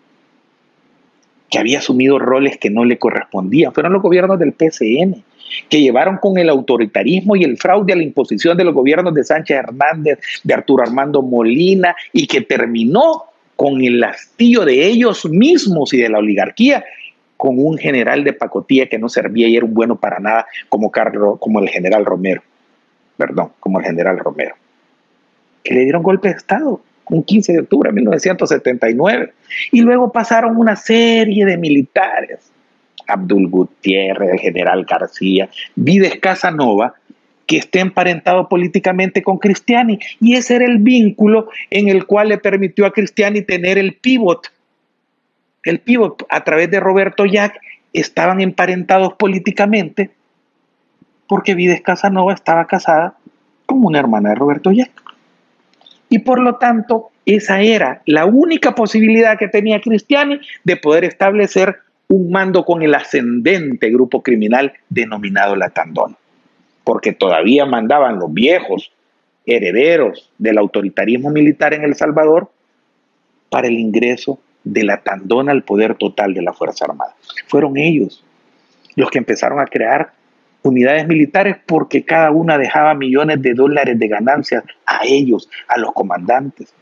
que había asumido roles que no le correspondían. Fueron los gobiernos del PCN, que llevaron con el autoritarismo y el fraude a la imposición de los gobiernos de Sánchez Hernández, de Arturo Armando Molina, y que terminó con el hastío de ellos mismos y de la oligarquía, con un general de pacotilla que no servía y era un bueno para nada, como, Carlos, como el general Romero, perdón, como el general Romero, que le dieron golpe de Estado un 15 de octubre de 1979, y luego pasaron una serie de militares Abdul Gutiérrez, el general García, Vides Casanova, que esté emparentado políticamente con Cristiani. Y ese era el vínculo en el cual le permitió a Cristiani tener el pivot. El pivot a través de Roberto Jack estaban emparentados políticamente porque Vides Casanova estaba casada con una hermana de Roberto Jack. Y por lo tanto, esa era la única posibilidad que tenía Cristiani de poder establecer un mando con el ascendente grupo criminal denominado la Tandona, porque todavía mandaban los viejos herederos del autoritarismo militar en El Salvador para el ingreso de la Tandona al poder total de la Fuerza Armada. Fueron ellos los que empezaron a crear unidades militares porque cada una dejaba millones de dólares de ganancias a ellos, a los comandantes.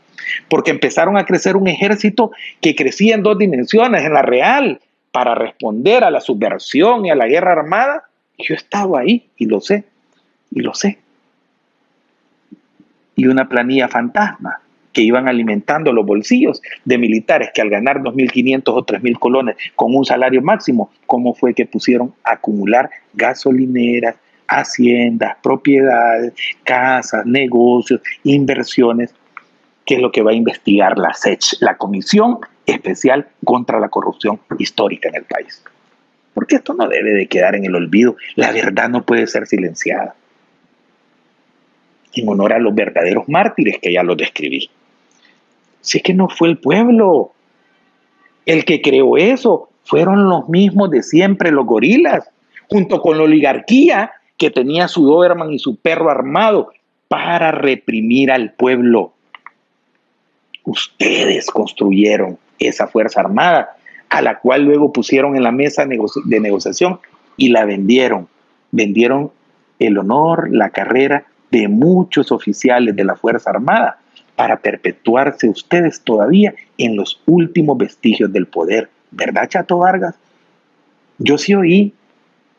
Porque empezaron a crecer un ejército que crecía en dos dimensiones, en la real para responder a la subversión y a la guerra armada, yo estaba ahí y lo sé, y lo sé. Y una planilla fantasma que iban alimentando los bolsillos de militares que al ganar 2.500 o 3.000 colones con un salario máximo, ¿cómo fue que pusieron a acumular gasolineras, haciendas, propiedades, casas, negocios, inversiones? Que es lo que va a investigar la SECH, la Comisión Especial contra la Corrupción Histórica en el país. Porque esto no debe de quedar en el olvido. La verdad no puede ser silenciada. En honor a los verdaderos mártires que ya los describí. Si es que no fue el pueblo el que creó eso, fueron los mismos de siempre, los gorilas, junto con la oligarquía que tenía su Doberman y su perro armado para reprimir al pueblo. Ustedes construyeron esa Fuerza Armada, a la cual luego pusieron en la mesa de negociación y la vendieron. Vendieron el honor, la carrera de muchos oficiales de la Fuerza Armada para perpetuarse ustedes todavía en los últimos vestigios del poder. ¿Verdad, Chato Vargas? Yo sí oí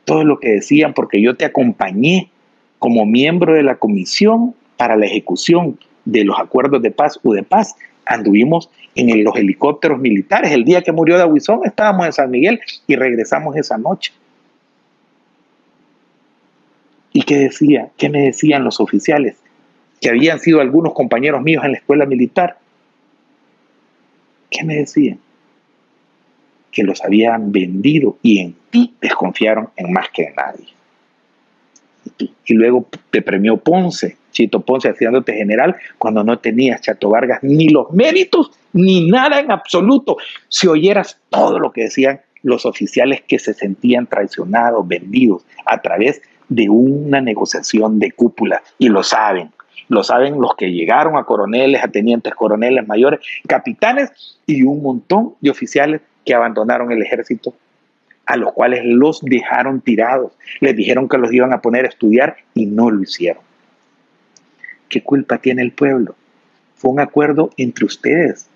todo lo que decían porque yo te acompañé como miembro de la comisión para la ejecución de los acuerdos de paz o de paz. Anduvimos en los helicópteros militares. El día que murió Dawisón estábamos en San Miguel y regresamos esa noche. ¿Y qué decía? ¿Qué me decían los oficiales? que habían sido algunos compañeros míos en la escuela militar, ¿qué me decían? Que los habían vendido y en ti desconfiaron en más que en nadie. Y luego te premió Ponce, Chito Ponce haciéndote general cuando no tenías, Chato Vargas, ni los méritos ni nada en absoluto. Si oyeras todo lo que decían los oficiales que se sentían traicionados, vendidos a través de una negociación de cúpula, y lo saben, lo saben los que llegaron a coroneles, a tenientes coroneles mayores, capitanes y un montón de oficiales que abandonaron el ejército, a los cuales los dejaron tirados. Les dijeron que los iban a poner a estudiar y no lo hicieron. ¿Qué culpa tiene el pueblo? Fue un acuerdo entre ustedes.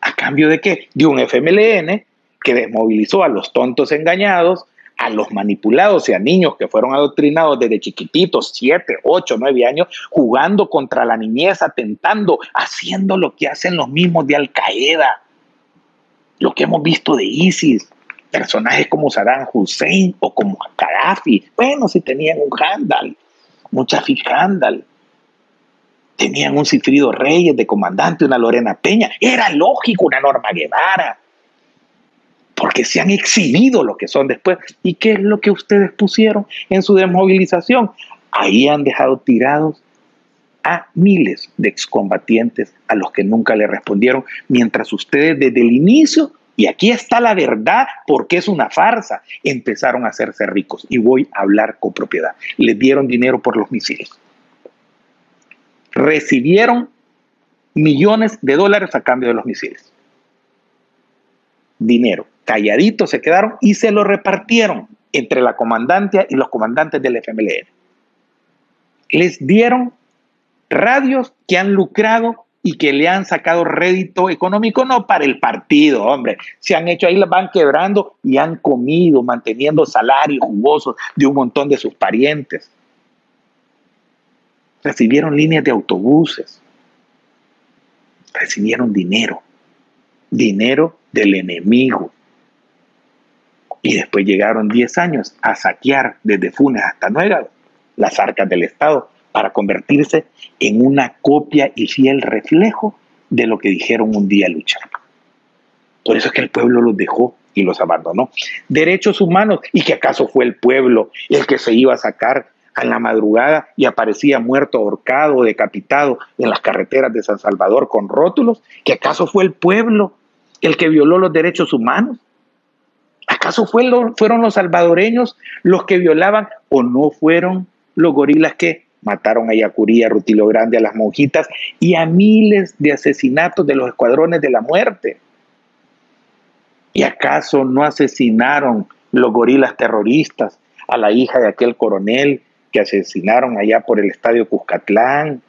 ¿A cambio de qué? De un FMLN que desmovilizó a los tontos engañados, a los manipulados y a niños que fueron adoctrinados desde chiquititos, siete, ocho, nueve años, jugando contra la niñez, atentando, haciendo lo que hacen los mismos de Al Qaeda, lo que hemos visto de ISIS, personajes como Saddam Hussein o como Gaddafi, bueno, si tenían un Handal, Chafi Handal, tenían un Cifrido Reyes de comandante, una Lorena Peña, era lógico una Norma Guevara, porque se han exhibido lo que son después. ¿Y qué es lo que ustedes pusieron en su desmovilización? Ahí han dejado tirados a miles de excombatientes a los que nunca le respondieron, mientras ustedes desde el inicio, y aquí está la verdad, porque es una farsa, empezaron a hacerse ricos. Y voy a hablar con propiedad. Les dieron dinero por los misiles. Recibieron millones de dólares a cambio de los misiles. Dinero calladitos se quedaron y se lo repartieron entre la comandante y los comandantes del FMLN. Les dieron radios que han lucrado y que le han sacado rédito económico, no para el partido, hombre. Se han hecho ahí, las van quebrando y han comido, manteniendo salarios jugosos de un montón de sus parientes. Recibieron líneas de autobuses, recibieron dinero, dinero del enemigo, y después llegaron 10 años a saquear desde Funes hasta Nueva las arcas del Estado para convertirse en una copia y fiel reflejo de lo que dijeron un día luchar. Por eso es que el pueblo los dejó y los abandonó. Derechos humanos, y que acaso fue el pueblo el que se iba a sacar a la madrugada y aparecía muerto, ahorcado, decapitado en las carreteras de San Salvador con rótulos, que acaso fue el pueblo el que violó los derechos humanos. ¿Acaso fueron los salvadoreños los que violaban o no fueron los gorilas que mataron a Yacurí, a Rutilo Grande, a las monjitas y a miles de asesinatos de los escuadrones de la muerte? ¿Y acaso no asesinaron los gorilas terroristas a la hija de aquel coronel que asesinaron allá por el estadio Cuscatlán,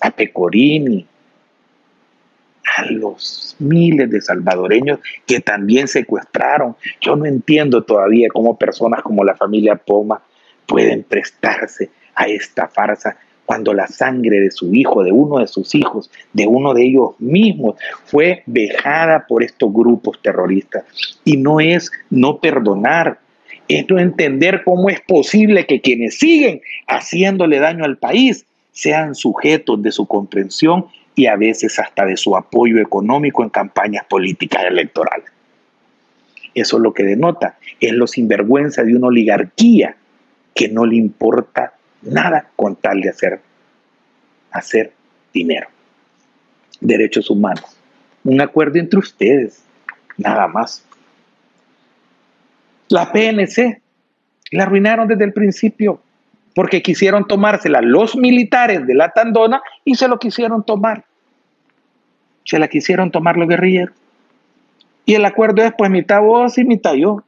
a Pecorini? a los miles de salvadoreños que también secuestraron. Yo no entiendo todavía cómo personas como la familia Poma pueden prestarse a esta farsa cuando la sangre de su hijo, de uno de sus hijos, de uno de ellos mismos, fue vejada por estos grupos terroristas. Y no es no perdonar, es no entender cómo es posible que quienes siguen haciéndole daño al país sean sujetos de su comprensión y a veces hasta de su apoyo económico en campañas políticas electorales. Eso es lo que denota, es lo sinvergüenza de una oligarquía que no le importa nada con tal de hacer, hacer dinero. Derechos humanos. Un acuerdo entre ustedes, nada más. La PNC la arruinaron desde el principio porque quisieron tomársela los militares de la Tandona y se lo quisieron tomar. Se la quisieron tomar los guerrilleros. Y el acuerdo es pues mitad vos y mitad yo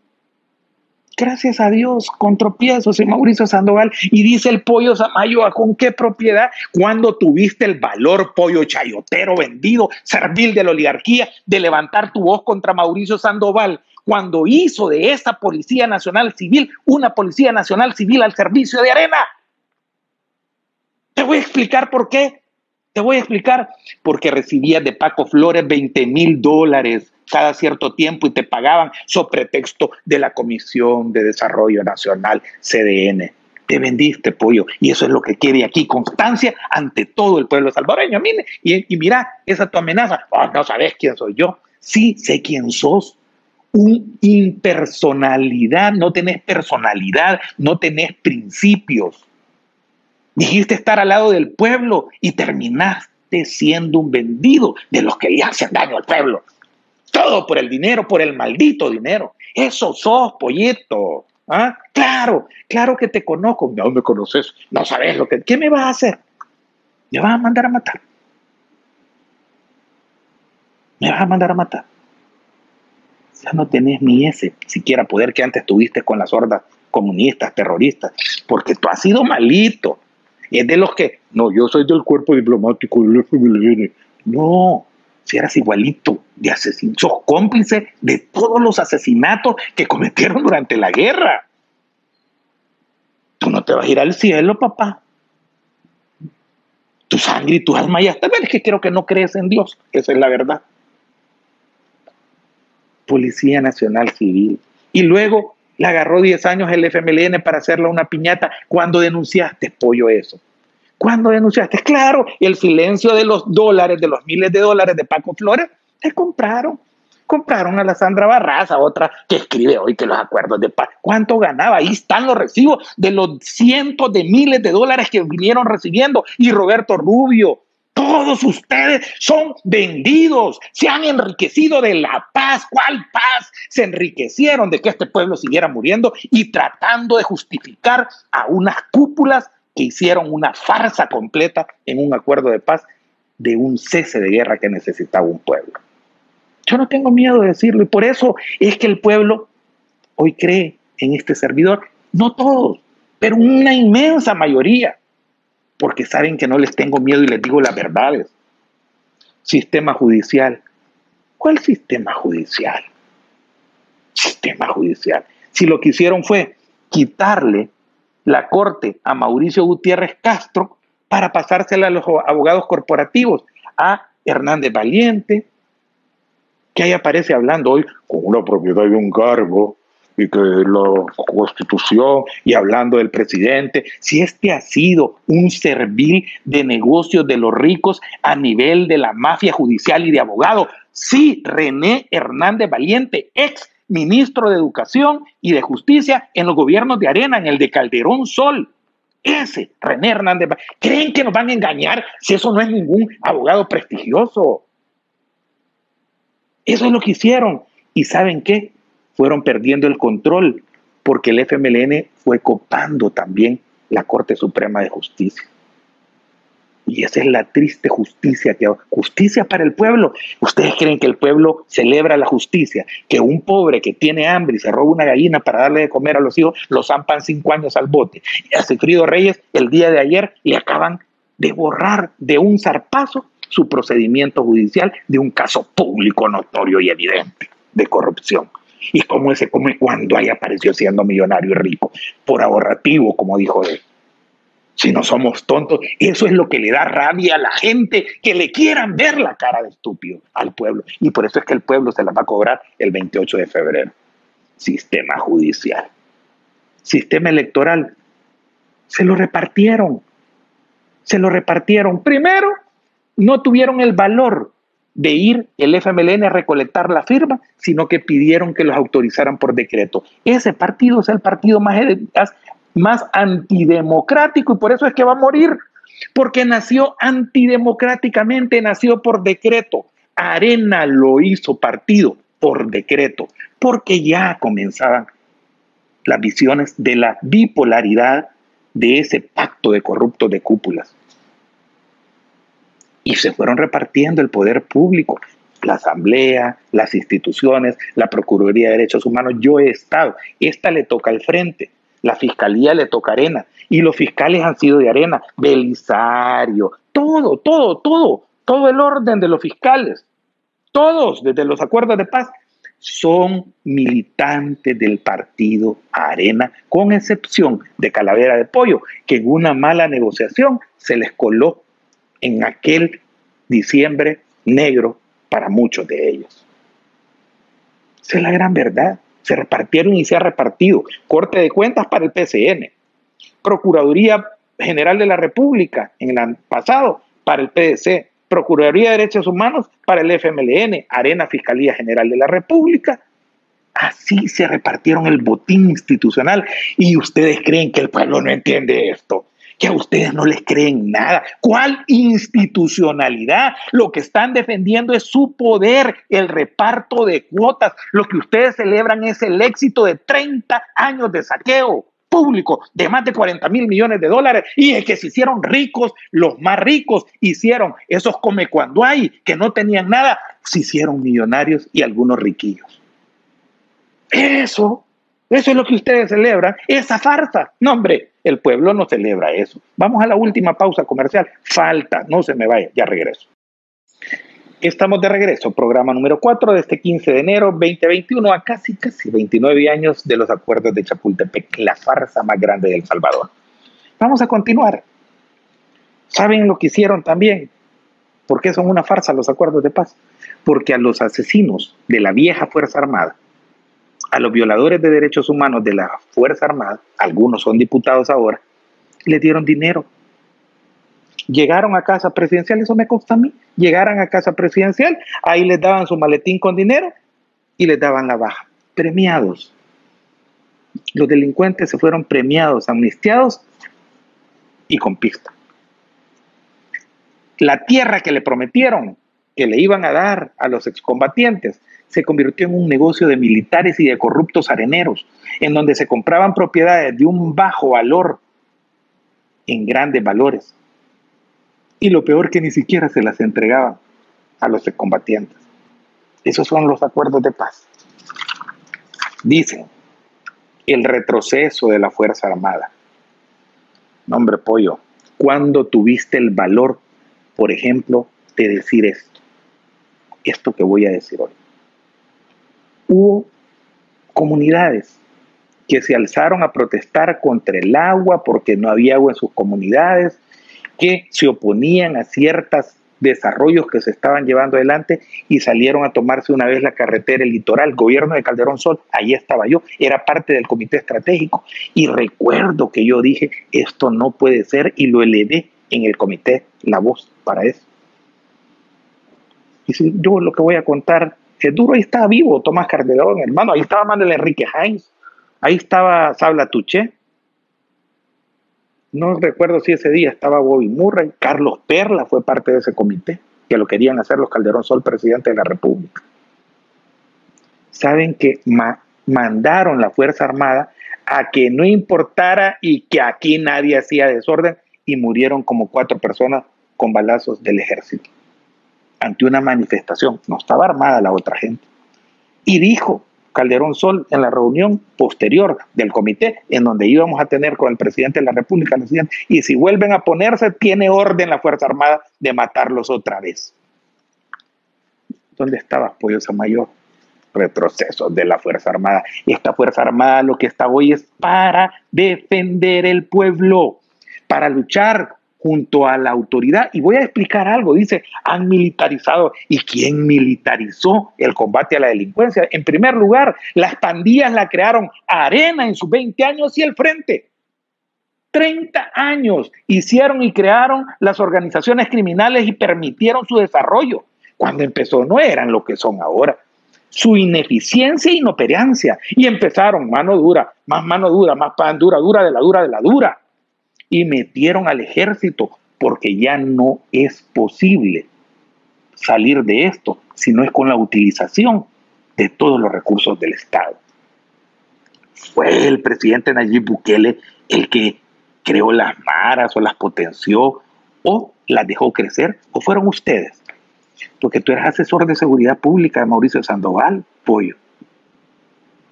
gracias a Dios, con tropiezos en Mauricio Sandoval. Y dice el pollo Samayoa, ¿con qué propiedad? Cuando tuviste el valor, pollo chayotero vendido, servil de la oligarquía, de levantar tu voz contra Mauricio Sandoval, cuando hizo de esta Policía Nacional Civil una Policía Nacional Civil al servicio de Arena. Te voy a explicar por qué. Te voy a explicar. Porque recibía de Paco Flores 20 mil dólares cada cierto tiempo y te pagaban sobre pretexto de la Comisión de Desarrollo Nacional, CDN. Te vendiste, pollo. Y eso es lo que quiere aquí, constancia ante todo el pueblo salvadoreño. Mire, y, mira, esa tu amenaza. Oh, no sabes quién soy yo. Sí, sé quién sos. Un impersonalidad, no tenés personalidad, no tenés principios. Dijiste estar al lado del pueblo y terminaste siendo un vendido de los que le hacen daño al pueblo. Todo por el dinero, por el maldito dinero. Eso sos, pollito. ¿Ah? Claro, claro que te conozco. No me conoces, no sabes lo que... ¿Qué me vas a hacer? ¿Me vas a mandar a matar? ¿Me vas a mandar a matar? Ya no tenés ni ese siquiera poder que antes tuviste con las hordas comunistas, terroristas, porque tú has sido malito. Es de los que, no, yo soy del cuerpo diplomático del FMLN. No, si eras igualito de asesino, sos cómplice de todos los asesinatos que cometieron durante la guerra. Tú no te vas a ir al cielo, papá. Tu sangre y tu alma ya está. Es que creo que no crees en Dios. Esa es la verdad. Policía Nacional Civil. Y luego le agarró 10 años el FMLN para hacerle una piñata cuando denunciaste, pollo, eso. ¿Cuándo denunciaste? Claro, el silencio de los dólares, de los miles de dólares de Paco Flores, te compraron. Compraron a la Sandra Barraza, otra que escribe hoy que los acuerdos de paz. ¿Cuánto ganaba? Ahí están los recibos de los cientos de miles de dólares que vinieron recibiendo. Y Roberto Rubio, todos ustedes son vendidos, se han enriquecido de la paz. ¿Cuál paz? Se enriquecieron de que este pueblo siguiera muriendo y tratando de justificar a unas cúpulas que hicieron una farsa completa en un acuerdo de paz de un cese de guerra que necesitaba un pueblo. Yo no tengo miedo de decirlo y por eso es que el pueblo hoy cree en este servidor, no todos, pero una inmensa mayoría, porque saben que no les tengo miedo y les digo las verdades. Sistema judicial. ¿Cuál sistema judicial? Sistema judicial. Si lo que hicieron fue quitarle la Corte a Mauricio Gutiérrez Castro para pasársela a los abogados corporativos, a Hernández Valiente, que ahí aparece hablando hoy con una propiedad de un cargo y que la constitución y hablando del presidente, si este ha sido un servil de negocios de los ricos a nivel de la mafia judicial y de abogados, sí, René Hernández Valiente, ex ministro de Educación y de Justicia en los gobiernos de Arena, en el de Calderón Sol. Ese, René Hernández. ¿Creen que nos van a engañar si eso no es ningún abogado prestigioso? Eso es lo que hicieron. ¿Y saben qué? Fueron perdiendo el control porque el FMLN fue copando también la Corte Suprema de Justicia. Y esa es la triste justicia que justicia para el pueblo. ¿Ustedes creen que el pueblo celebra la justicia? Que un pobre que tiene hambre y se roba una gallina para darle de comer a los hijos, lo zampan cinco años al bote. Y a Sigfrido Reyes, el día de ayer, le acaban de borrar de un zarpazo su procedimiento judicial de un caso público, notorio y evidente de corrupción. Y cómo se come cuando ahí apareció siendo millonario y rico, por ahorrativo, como dijo él. Si no somos tontos, eso es lo que le da rabia a la gente, que le quieran ver la cara de estúpido al pueblo. Y por eso es que el pueblo se la va a cobrar el 28 de febrero. Sistema judicial. Sistema electoral. Se lo repartieron. Se lo repartieron. Primero, no tuvieron el valor de ir el FMLN a recolectar la firma, sino que pidieron que los autorizaran por decreto. Ese partido es el partido más, más antidemocrático y por eso es que va a morir, porque nació antidemocráticamente, nació por decreto. Arena lo hizo partido por decreto, porque ya comenzaban las visiones de la bipolaridad de ese pacto de corruptos de cúpulas y se fueron repartiendo el poder público. La Asamblea, las instituciones, la Procuraduría de Derechos Humanos. Yo he estado. Esta le toca al frente. La Fiscalía le toca Arena. Y los fiscales han sido de Arena. Belisario. Todo, todo, todo. Todo el orden de los fiscales. Todos, desde los acuerdos de paz, son militantes del partido Arena, con excepción de Calavera de Pollo, que en una mala negociación se les coló en aquel diciembre negro para muchos de ellos. Esa es la gran verdad. Se repartieron y se ha repartido. Corte de cuentas para el PCN. Procuraduría General de la República en el pasado para el PDC. Procuraduría de Derechos Humanos para el FMLN. Arena Fiscalía General de la República. Así se repartieron el botín institucional. Y ustedes creen que el pueblo no entiende esto que a ustedes no les creen nada. ¿Cuál institucionalidad? Lo que están defendiendo es su poder, el reparto de cuotas. Lo que ustedes celebran es el éxito de 30 años de saqueo público de más de 40 mil millones de dólares y es que se hicieron ricos, los más ricos hicieron esos come cuando hay que no tenían nada, se hicieron millonarios y algunos riquillos. Eso eso es lo que ustedes celebran, esa farsa. No, hombre, el pueblo no celebra eso. Vamos a la última pausa comercial. Falta, no se me vaya, ya regreso. Estamos de regreso, programa número 4 de este 15 de enero 2021 a casi, casi 29 años de los acuerdos de Chapultepec, la farsa más grande de El Salvador. Vamos a continuar. ¿Saben lo que hicieron también? ¿Por qué son una farsa los acuerdos de paz? Porque a los asesinos de la vieja Fuerza Armada, a los violadores de derechos humanos de la Fuerza Armada, algunos son diputados ahora, le dieron dinero. Llegaron a casa presidencial, eso me consta a mí, llegaron a casa presidencial, ahí les daban su maletín con dinero y les daban la baja. Premiados. Los delincuentes se fueron premiados, amnistiados y con pista. La tierra que le prometieron que le iban a dar a los excombatientes se convirtió en un negocio de militares y de corruptos areneros, en donde se compraban propiedades de un bajo valor en grandes valores. Y lo peor que ni siquiera se las entregaban a los combatientes. Esos son los acuerdos de paz. Dicen, el retroceso de la Fuerza Armada. Nombre pollo, ¿cuándo tuviste el valor, por ejemplo, de decir esto? Esto que voy a decir hoy hubo comunidades que se alzaron a protestar contra el agua porque no había agua en sus comunidades, que se oponían a ciertos desarrollos que se estaban llevando adelante y salieron a tomarse una vez la carretera el litoral, gobierno de Calderón Sol, ahí estaba yo, era parte del comité estratégico y recuerdo que yo dije, esto no puede ser y lo elevé en el comité la voz para eso. Y si yo lo que voy a contar que duro, ahí estaba vivo Tomás Cardelón, hermano, ahí estaba Manuel Enrique Heinz, ahí estaba Sabla Tuché. No recuerdo si ese día estaba Bobby Murray, Carlos Perla fue parte de ese comité, que lo querían hacer los Calderón Sol, presidente de la República. Saben que mandaron la Fuerza Armada a que no importara y que aquí nadie hacía desorden y murieron como cuatro personas con balazos del ejército ante una manifestación, no estaba armada la otra gente, y dijo Calderón Sol en la reunión posterior del comité, en donde íbamos a tener con el presidente de la República, y si vuelven a ponerse, tiene orden la Fuerza Armada de matarlos otra vez. ¿Dónde estaba Pollo Mayor? Retrocesos de la Fuerza Armada. Esta Fuerza Armada lo que está hoy es para defender el pueblo, para luchar junto a la autoridad. Y voy a explicar algo. Dice, han militarizado. ¿Y quién militarizó el combate a la delincuencia? En primer lugar, las pandillas la crearon Arena en sus 20 años y el Frente. 30 años hicieron y crearon las organizaciones criminales y permitieron su desarrollo. Cuando empezó no eran lo que son ahora. Su ineficiencia e inoperancia. Y empezaron mano dura, más mano dura, más pan dura, dura de la dura de la dura y metieron al ejército porque ya no es posible salir de esto si no es con la utilización de todos los recursos del Estado. Fue el presidente Nayib Bukele el que creó las maras o las potenció o las dejó crecer o fueron ustedes. Porque tú eres asesor de seguridad pública de Mauricio Sandoval, pollo.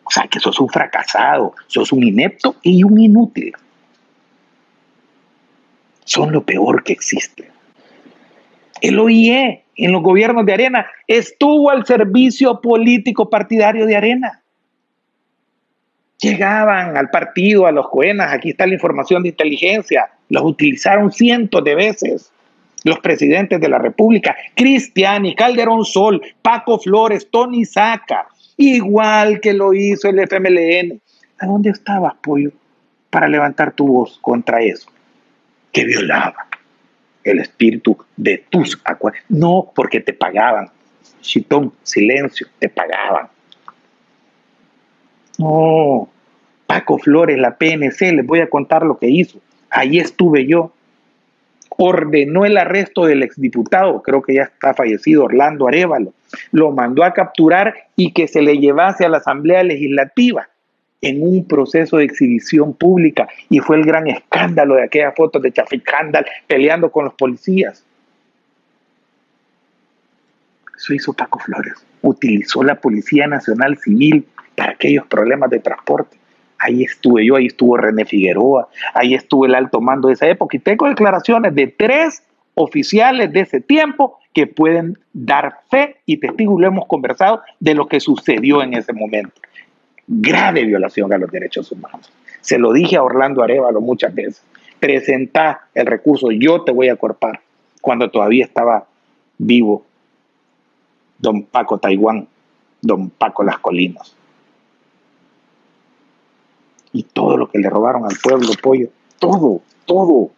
O sea que sos un fracasado, sos un inepto y un inútil son lo peor que existe. El OIE en los gobiernos de Arena estuvo al servicio político partidario de Arena. Llegaban al partido, a los coenas, aquí está la información de inteligencia, los utilizaron cientos de veces los presidentes de la República, Cristiani, Calderón Sol, Paco Flores, Tony Saca, igual que lo hizo el FMLN. ¿A dónde estabas, Pollo, para levantar tu voz contra eso? Que violaba el espíritu de tus acuerdos. No porque te pagaban. Chitón, silencio, te pagaban. No, Paco Flores, la PNC, les voy a contar lo que hizo. Ahí estuve yo. Ordenó el arresto del exdiputado, creo que ya está fallecido, Orlando Arevalo. Lo mandó a capturar y que se le llevase a la Asamblea Legislativa en un proceso de exhibición pública y fue el gran escándalo de aquellas fotos de Chafik Handal peleando con los policías. Eso hizo Paco Flores. Utilizó la Policía Nacional Civil para aquellos problemas de transporte. Ahí estuve yo, ahí estuvo René Figueroa, ahí estuvo el alto mando de esa época y tengo declaraciones de tres oficiales de ese tiempo que pueden dar fe y testigo, lo hemos conversado, de lo que sucedió en ese momento grave violación a los derechos humanos. Se lo dije a Orlando Arevalo muchas veces. Presenta el recurso, yo te voy a acorpar, cuando todavía estaba vivo don Paco Taiwán, don Paco Las Colinas. Y todo lo que le robaron al pueblo, pollo, todo, todo.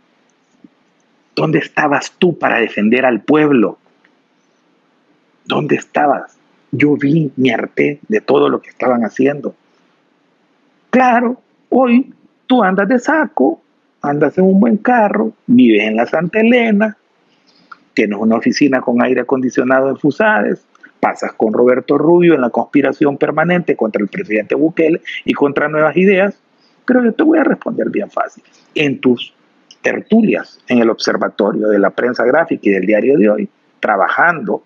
¿Dónde estabas tú para defender al pueblo? ¿Dónde estabas? yo vi, me harté de todo lo que estaban haciendo. Claro, hoy tú andas de saco, andas en un buen carro, vives en la Santa Elena, tienes una oficina con aire acondicionado en Fusades, pasas con Roberto Rubio en la conspiración permanente contra el presidente Bukele y contra nuevas ideas, pero yo te voy a responder bien fácil. En tus tertulias en el observatorio de la prensa gráfica y del diario de hoy, trabajando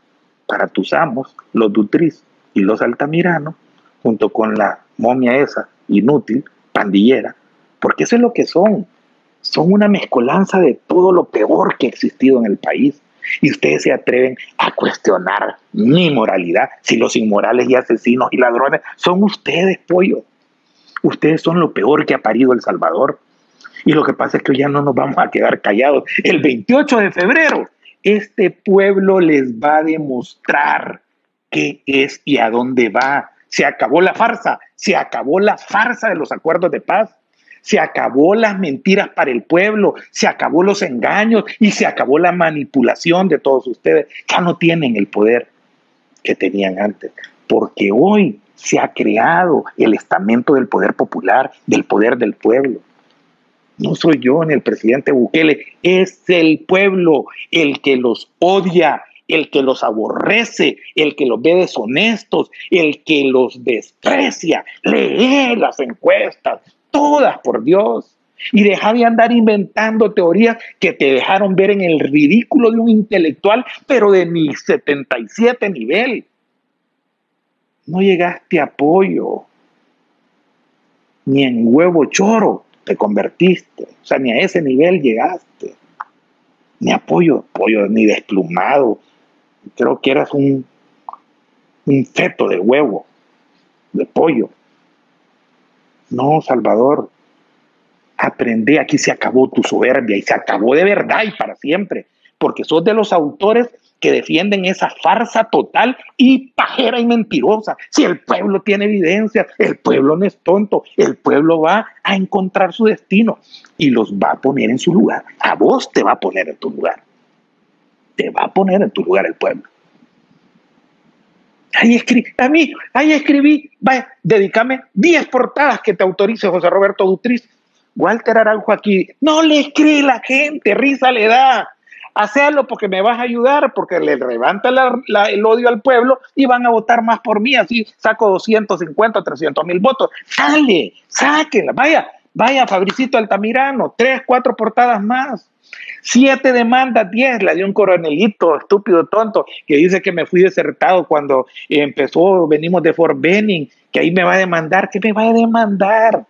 para tus amos, los Dutriz y los Altamirano, junto con la momia esa, inútil, pandillera, porque eso es lo que son. Son una mezcolanza de todo lo peor que ha existido en el país. Y ustedes se atreven a cuestionar mi moralidad, si los inmorales y asesinos y ladrones son ustedes, pollo. Ustedes son lo peor que ha parido El Salvador. Y lo que pasa es que ya no nos vamos a quedar callados. El 28 de febrero este pueblo les va a demostrar qué es y a dónde va. Se acabó la farsa, se acabó la farsa de los acuerdos de paz, se acabó las mentiras para el pueblo, se acabó los engaños y se acabó la manipulación de todos ustedes. Ya no tienen el poder que tenían antes, porque hoy se ha creado el estamento del poder popular, del poder del pueblo. No soy yo ni el presidente Bukele, es el pueblo el que los odia, el que los aborrece, el que los ve deshonestos, el que los desprecia. Lee las encuestas, todas por Dios. Y deja de andar inventando teorías que te dejaron ver en el ridículo de un intelectual, pero de mi 77 nivel. no llegaste a pollo, ni en huevo choro te convertiste, o sea, ni a ese nivel llegaste, ni a pollo, pollo ni desplumado, creo que eras un, un feto de huevo, de pollo. No, Salvador, aprende, aquí se acabó tu soberbia y se acabó de verdad y para siempre, porque sos de los autores que defienden esa farsa total y pajera y mentirosa. Si el pueblo tiene evidencia, el pueblo no es tonto, el pueblo va a encontrar su destino y los va a poner en su lugar. A vos te va a poner en tu lugar. Va a poner en tu lugar el pueblo. Ahí escribí, a mí, ahí escribí, vaya, dedícame 10 portadas que te autorice José Roberto Dutriz. Walter Araujo aquí, no le escribe la gente, risa le da. Hacelo porque me vas a ayudar, porque le levanta el odio al pueblo y van a votar más por mí. Así saco 250, 300 mil votos. Sale, sáquenla. Vaya, vaya, Fabricito Altamirano, tres, cuatro portadas más. Siete demandas, diez, la dio un coronelito estúpido, tonto, que dice que me fui desertado cuando empezó, venimos de Fort Benning, que ahí me va a demandar, que me va a demandar.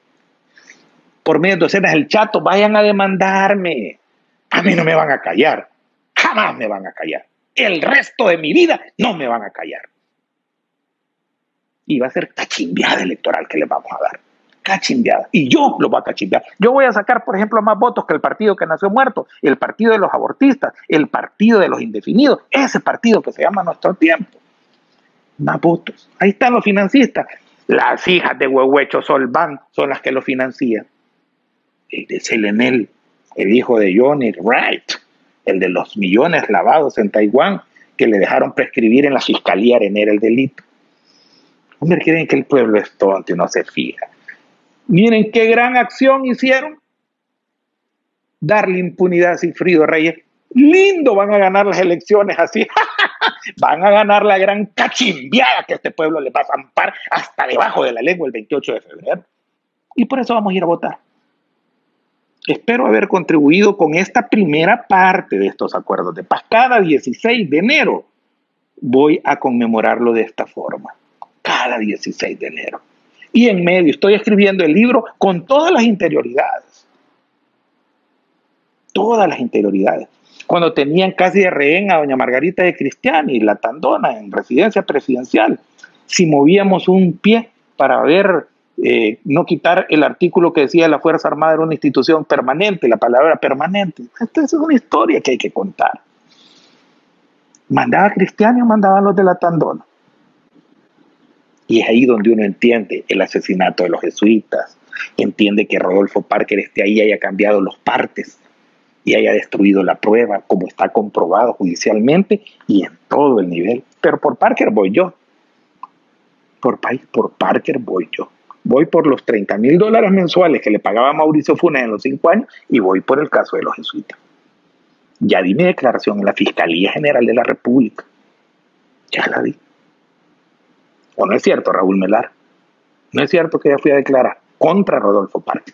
Por medio de docenas el chato, vayan a demandarme. A mí no me van a callar jamás me van a callar. El resto de mi vida no me van a callar. Y va a ser cachimbiada electoral que les vamos a dar. Cachimbiada. Y yo lo voy a cachimbiar. Yo voy a sacar, por ejemplo, más votos que el partido que nació muerto, el partido de los abortistas, el partido de los indefinidos, ese partido que se llama Nuestro Tiempo. Más votos. Ahí están los financistas. Las hijas de Huehuecho Solván son las que lo financian. El de Selenel, el hijo de Johnny Wright el de los millones lavados en Taiwán, que le dejaron prescribir en la fiscalía arenera el delito. Hombre, creen que el pueblo es tonto y no se fija. Miren qué gran acción hicieron. Darle impunidad a Cifrido Reyes. Lindo van a ganar las elecciones así. <laughs> van a ganar la gran cachimbiada que este pueblo le va a zampar hasta debajo de la lengua el 28 de febrero. Y por eso vamos a ir a votar. Espero haber contribuido con esta primera parte de estos acuerdos de paz. Cada 16 de enero voy a conmemorarlo de esta forma. Cada 16 de enero. Y en medio estoy escribiendo el libro con todas las interioridades. Todas las interioridades. Cuando tenían casi de rehén a doña Margarita de Cristiani, la Tandona, en residencia presidencial, si movíamos un pie para ver eh, no quitar el artículo que decía la Fuerza Armada era una institución permanente, la palabra permanente. Esta es una historia que hay que contar. ¿Mandaba cristianos o mandaban los de la Tandona? Y es ahí donde uno entiende el asesinato de los jesuitas, entiende que Rodolfo Parker esté ahí, haya cambiado los partes y haya destruido la prueba, como está comprobado judicialmente y en todo el nivel. Pero por Parker voy yo. Por, por Parker voy yo voy por los 30 mil dólares mensuales que le pagaba Mauricio Funes en los cinco años y voy por el caso de los jesuitas. Ya di mi declaración en la Fiscalía General de la República. Ya la di. ¿O no es cierto, Raúl Melar? No es cierto que ya fui a declarar contra Rodolfo Parque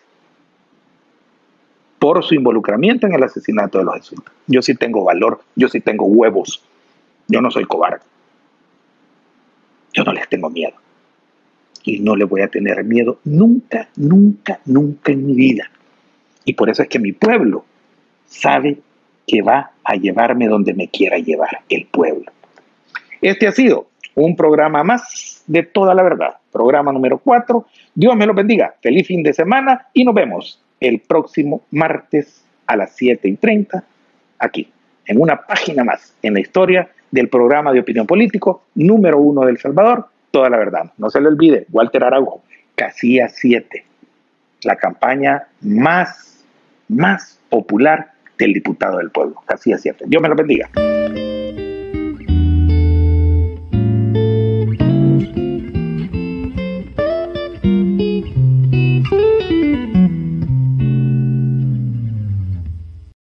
por su involucramiento en el asesinato de los jesuitas. Yo sí tengo valor, yo sí tengo huevos, yo no soy cobarde. Yo no les tengo miedo y no le voy a tener miedo nunca, nunca, nunca en mi vida. Y por eso es que mi pueblo sabe que va a llevarme donde me quiera llevar el pueblo. Este ha sido un programa más de toda la verdad, programa número 4. Dios me lo bendiga, feliz fin de semana y nos vemos el próximo martes a las 7 y 30 aquí, en una página más en la historia del programa de opinión político número uno del Salvador, toda la verdad. No se le olvide, Walter Araujo, Casilla 7, la campaña más, más popular del diputado del pueblo. Casilla 7. Dios me lo bendiga.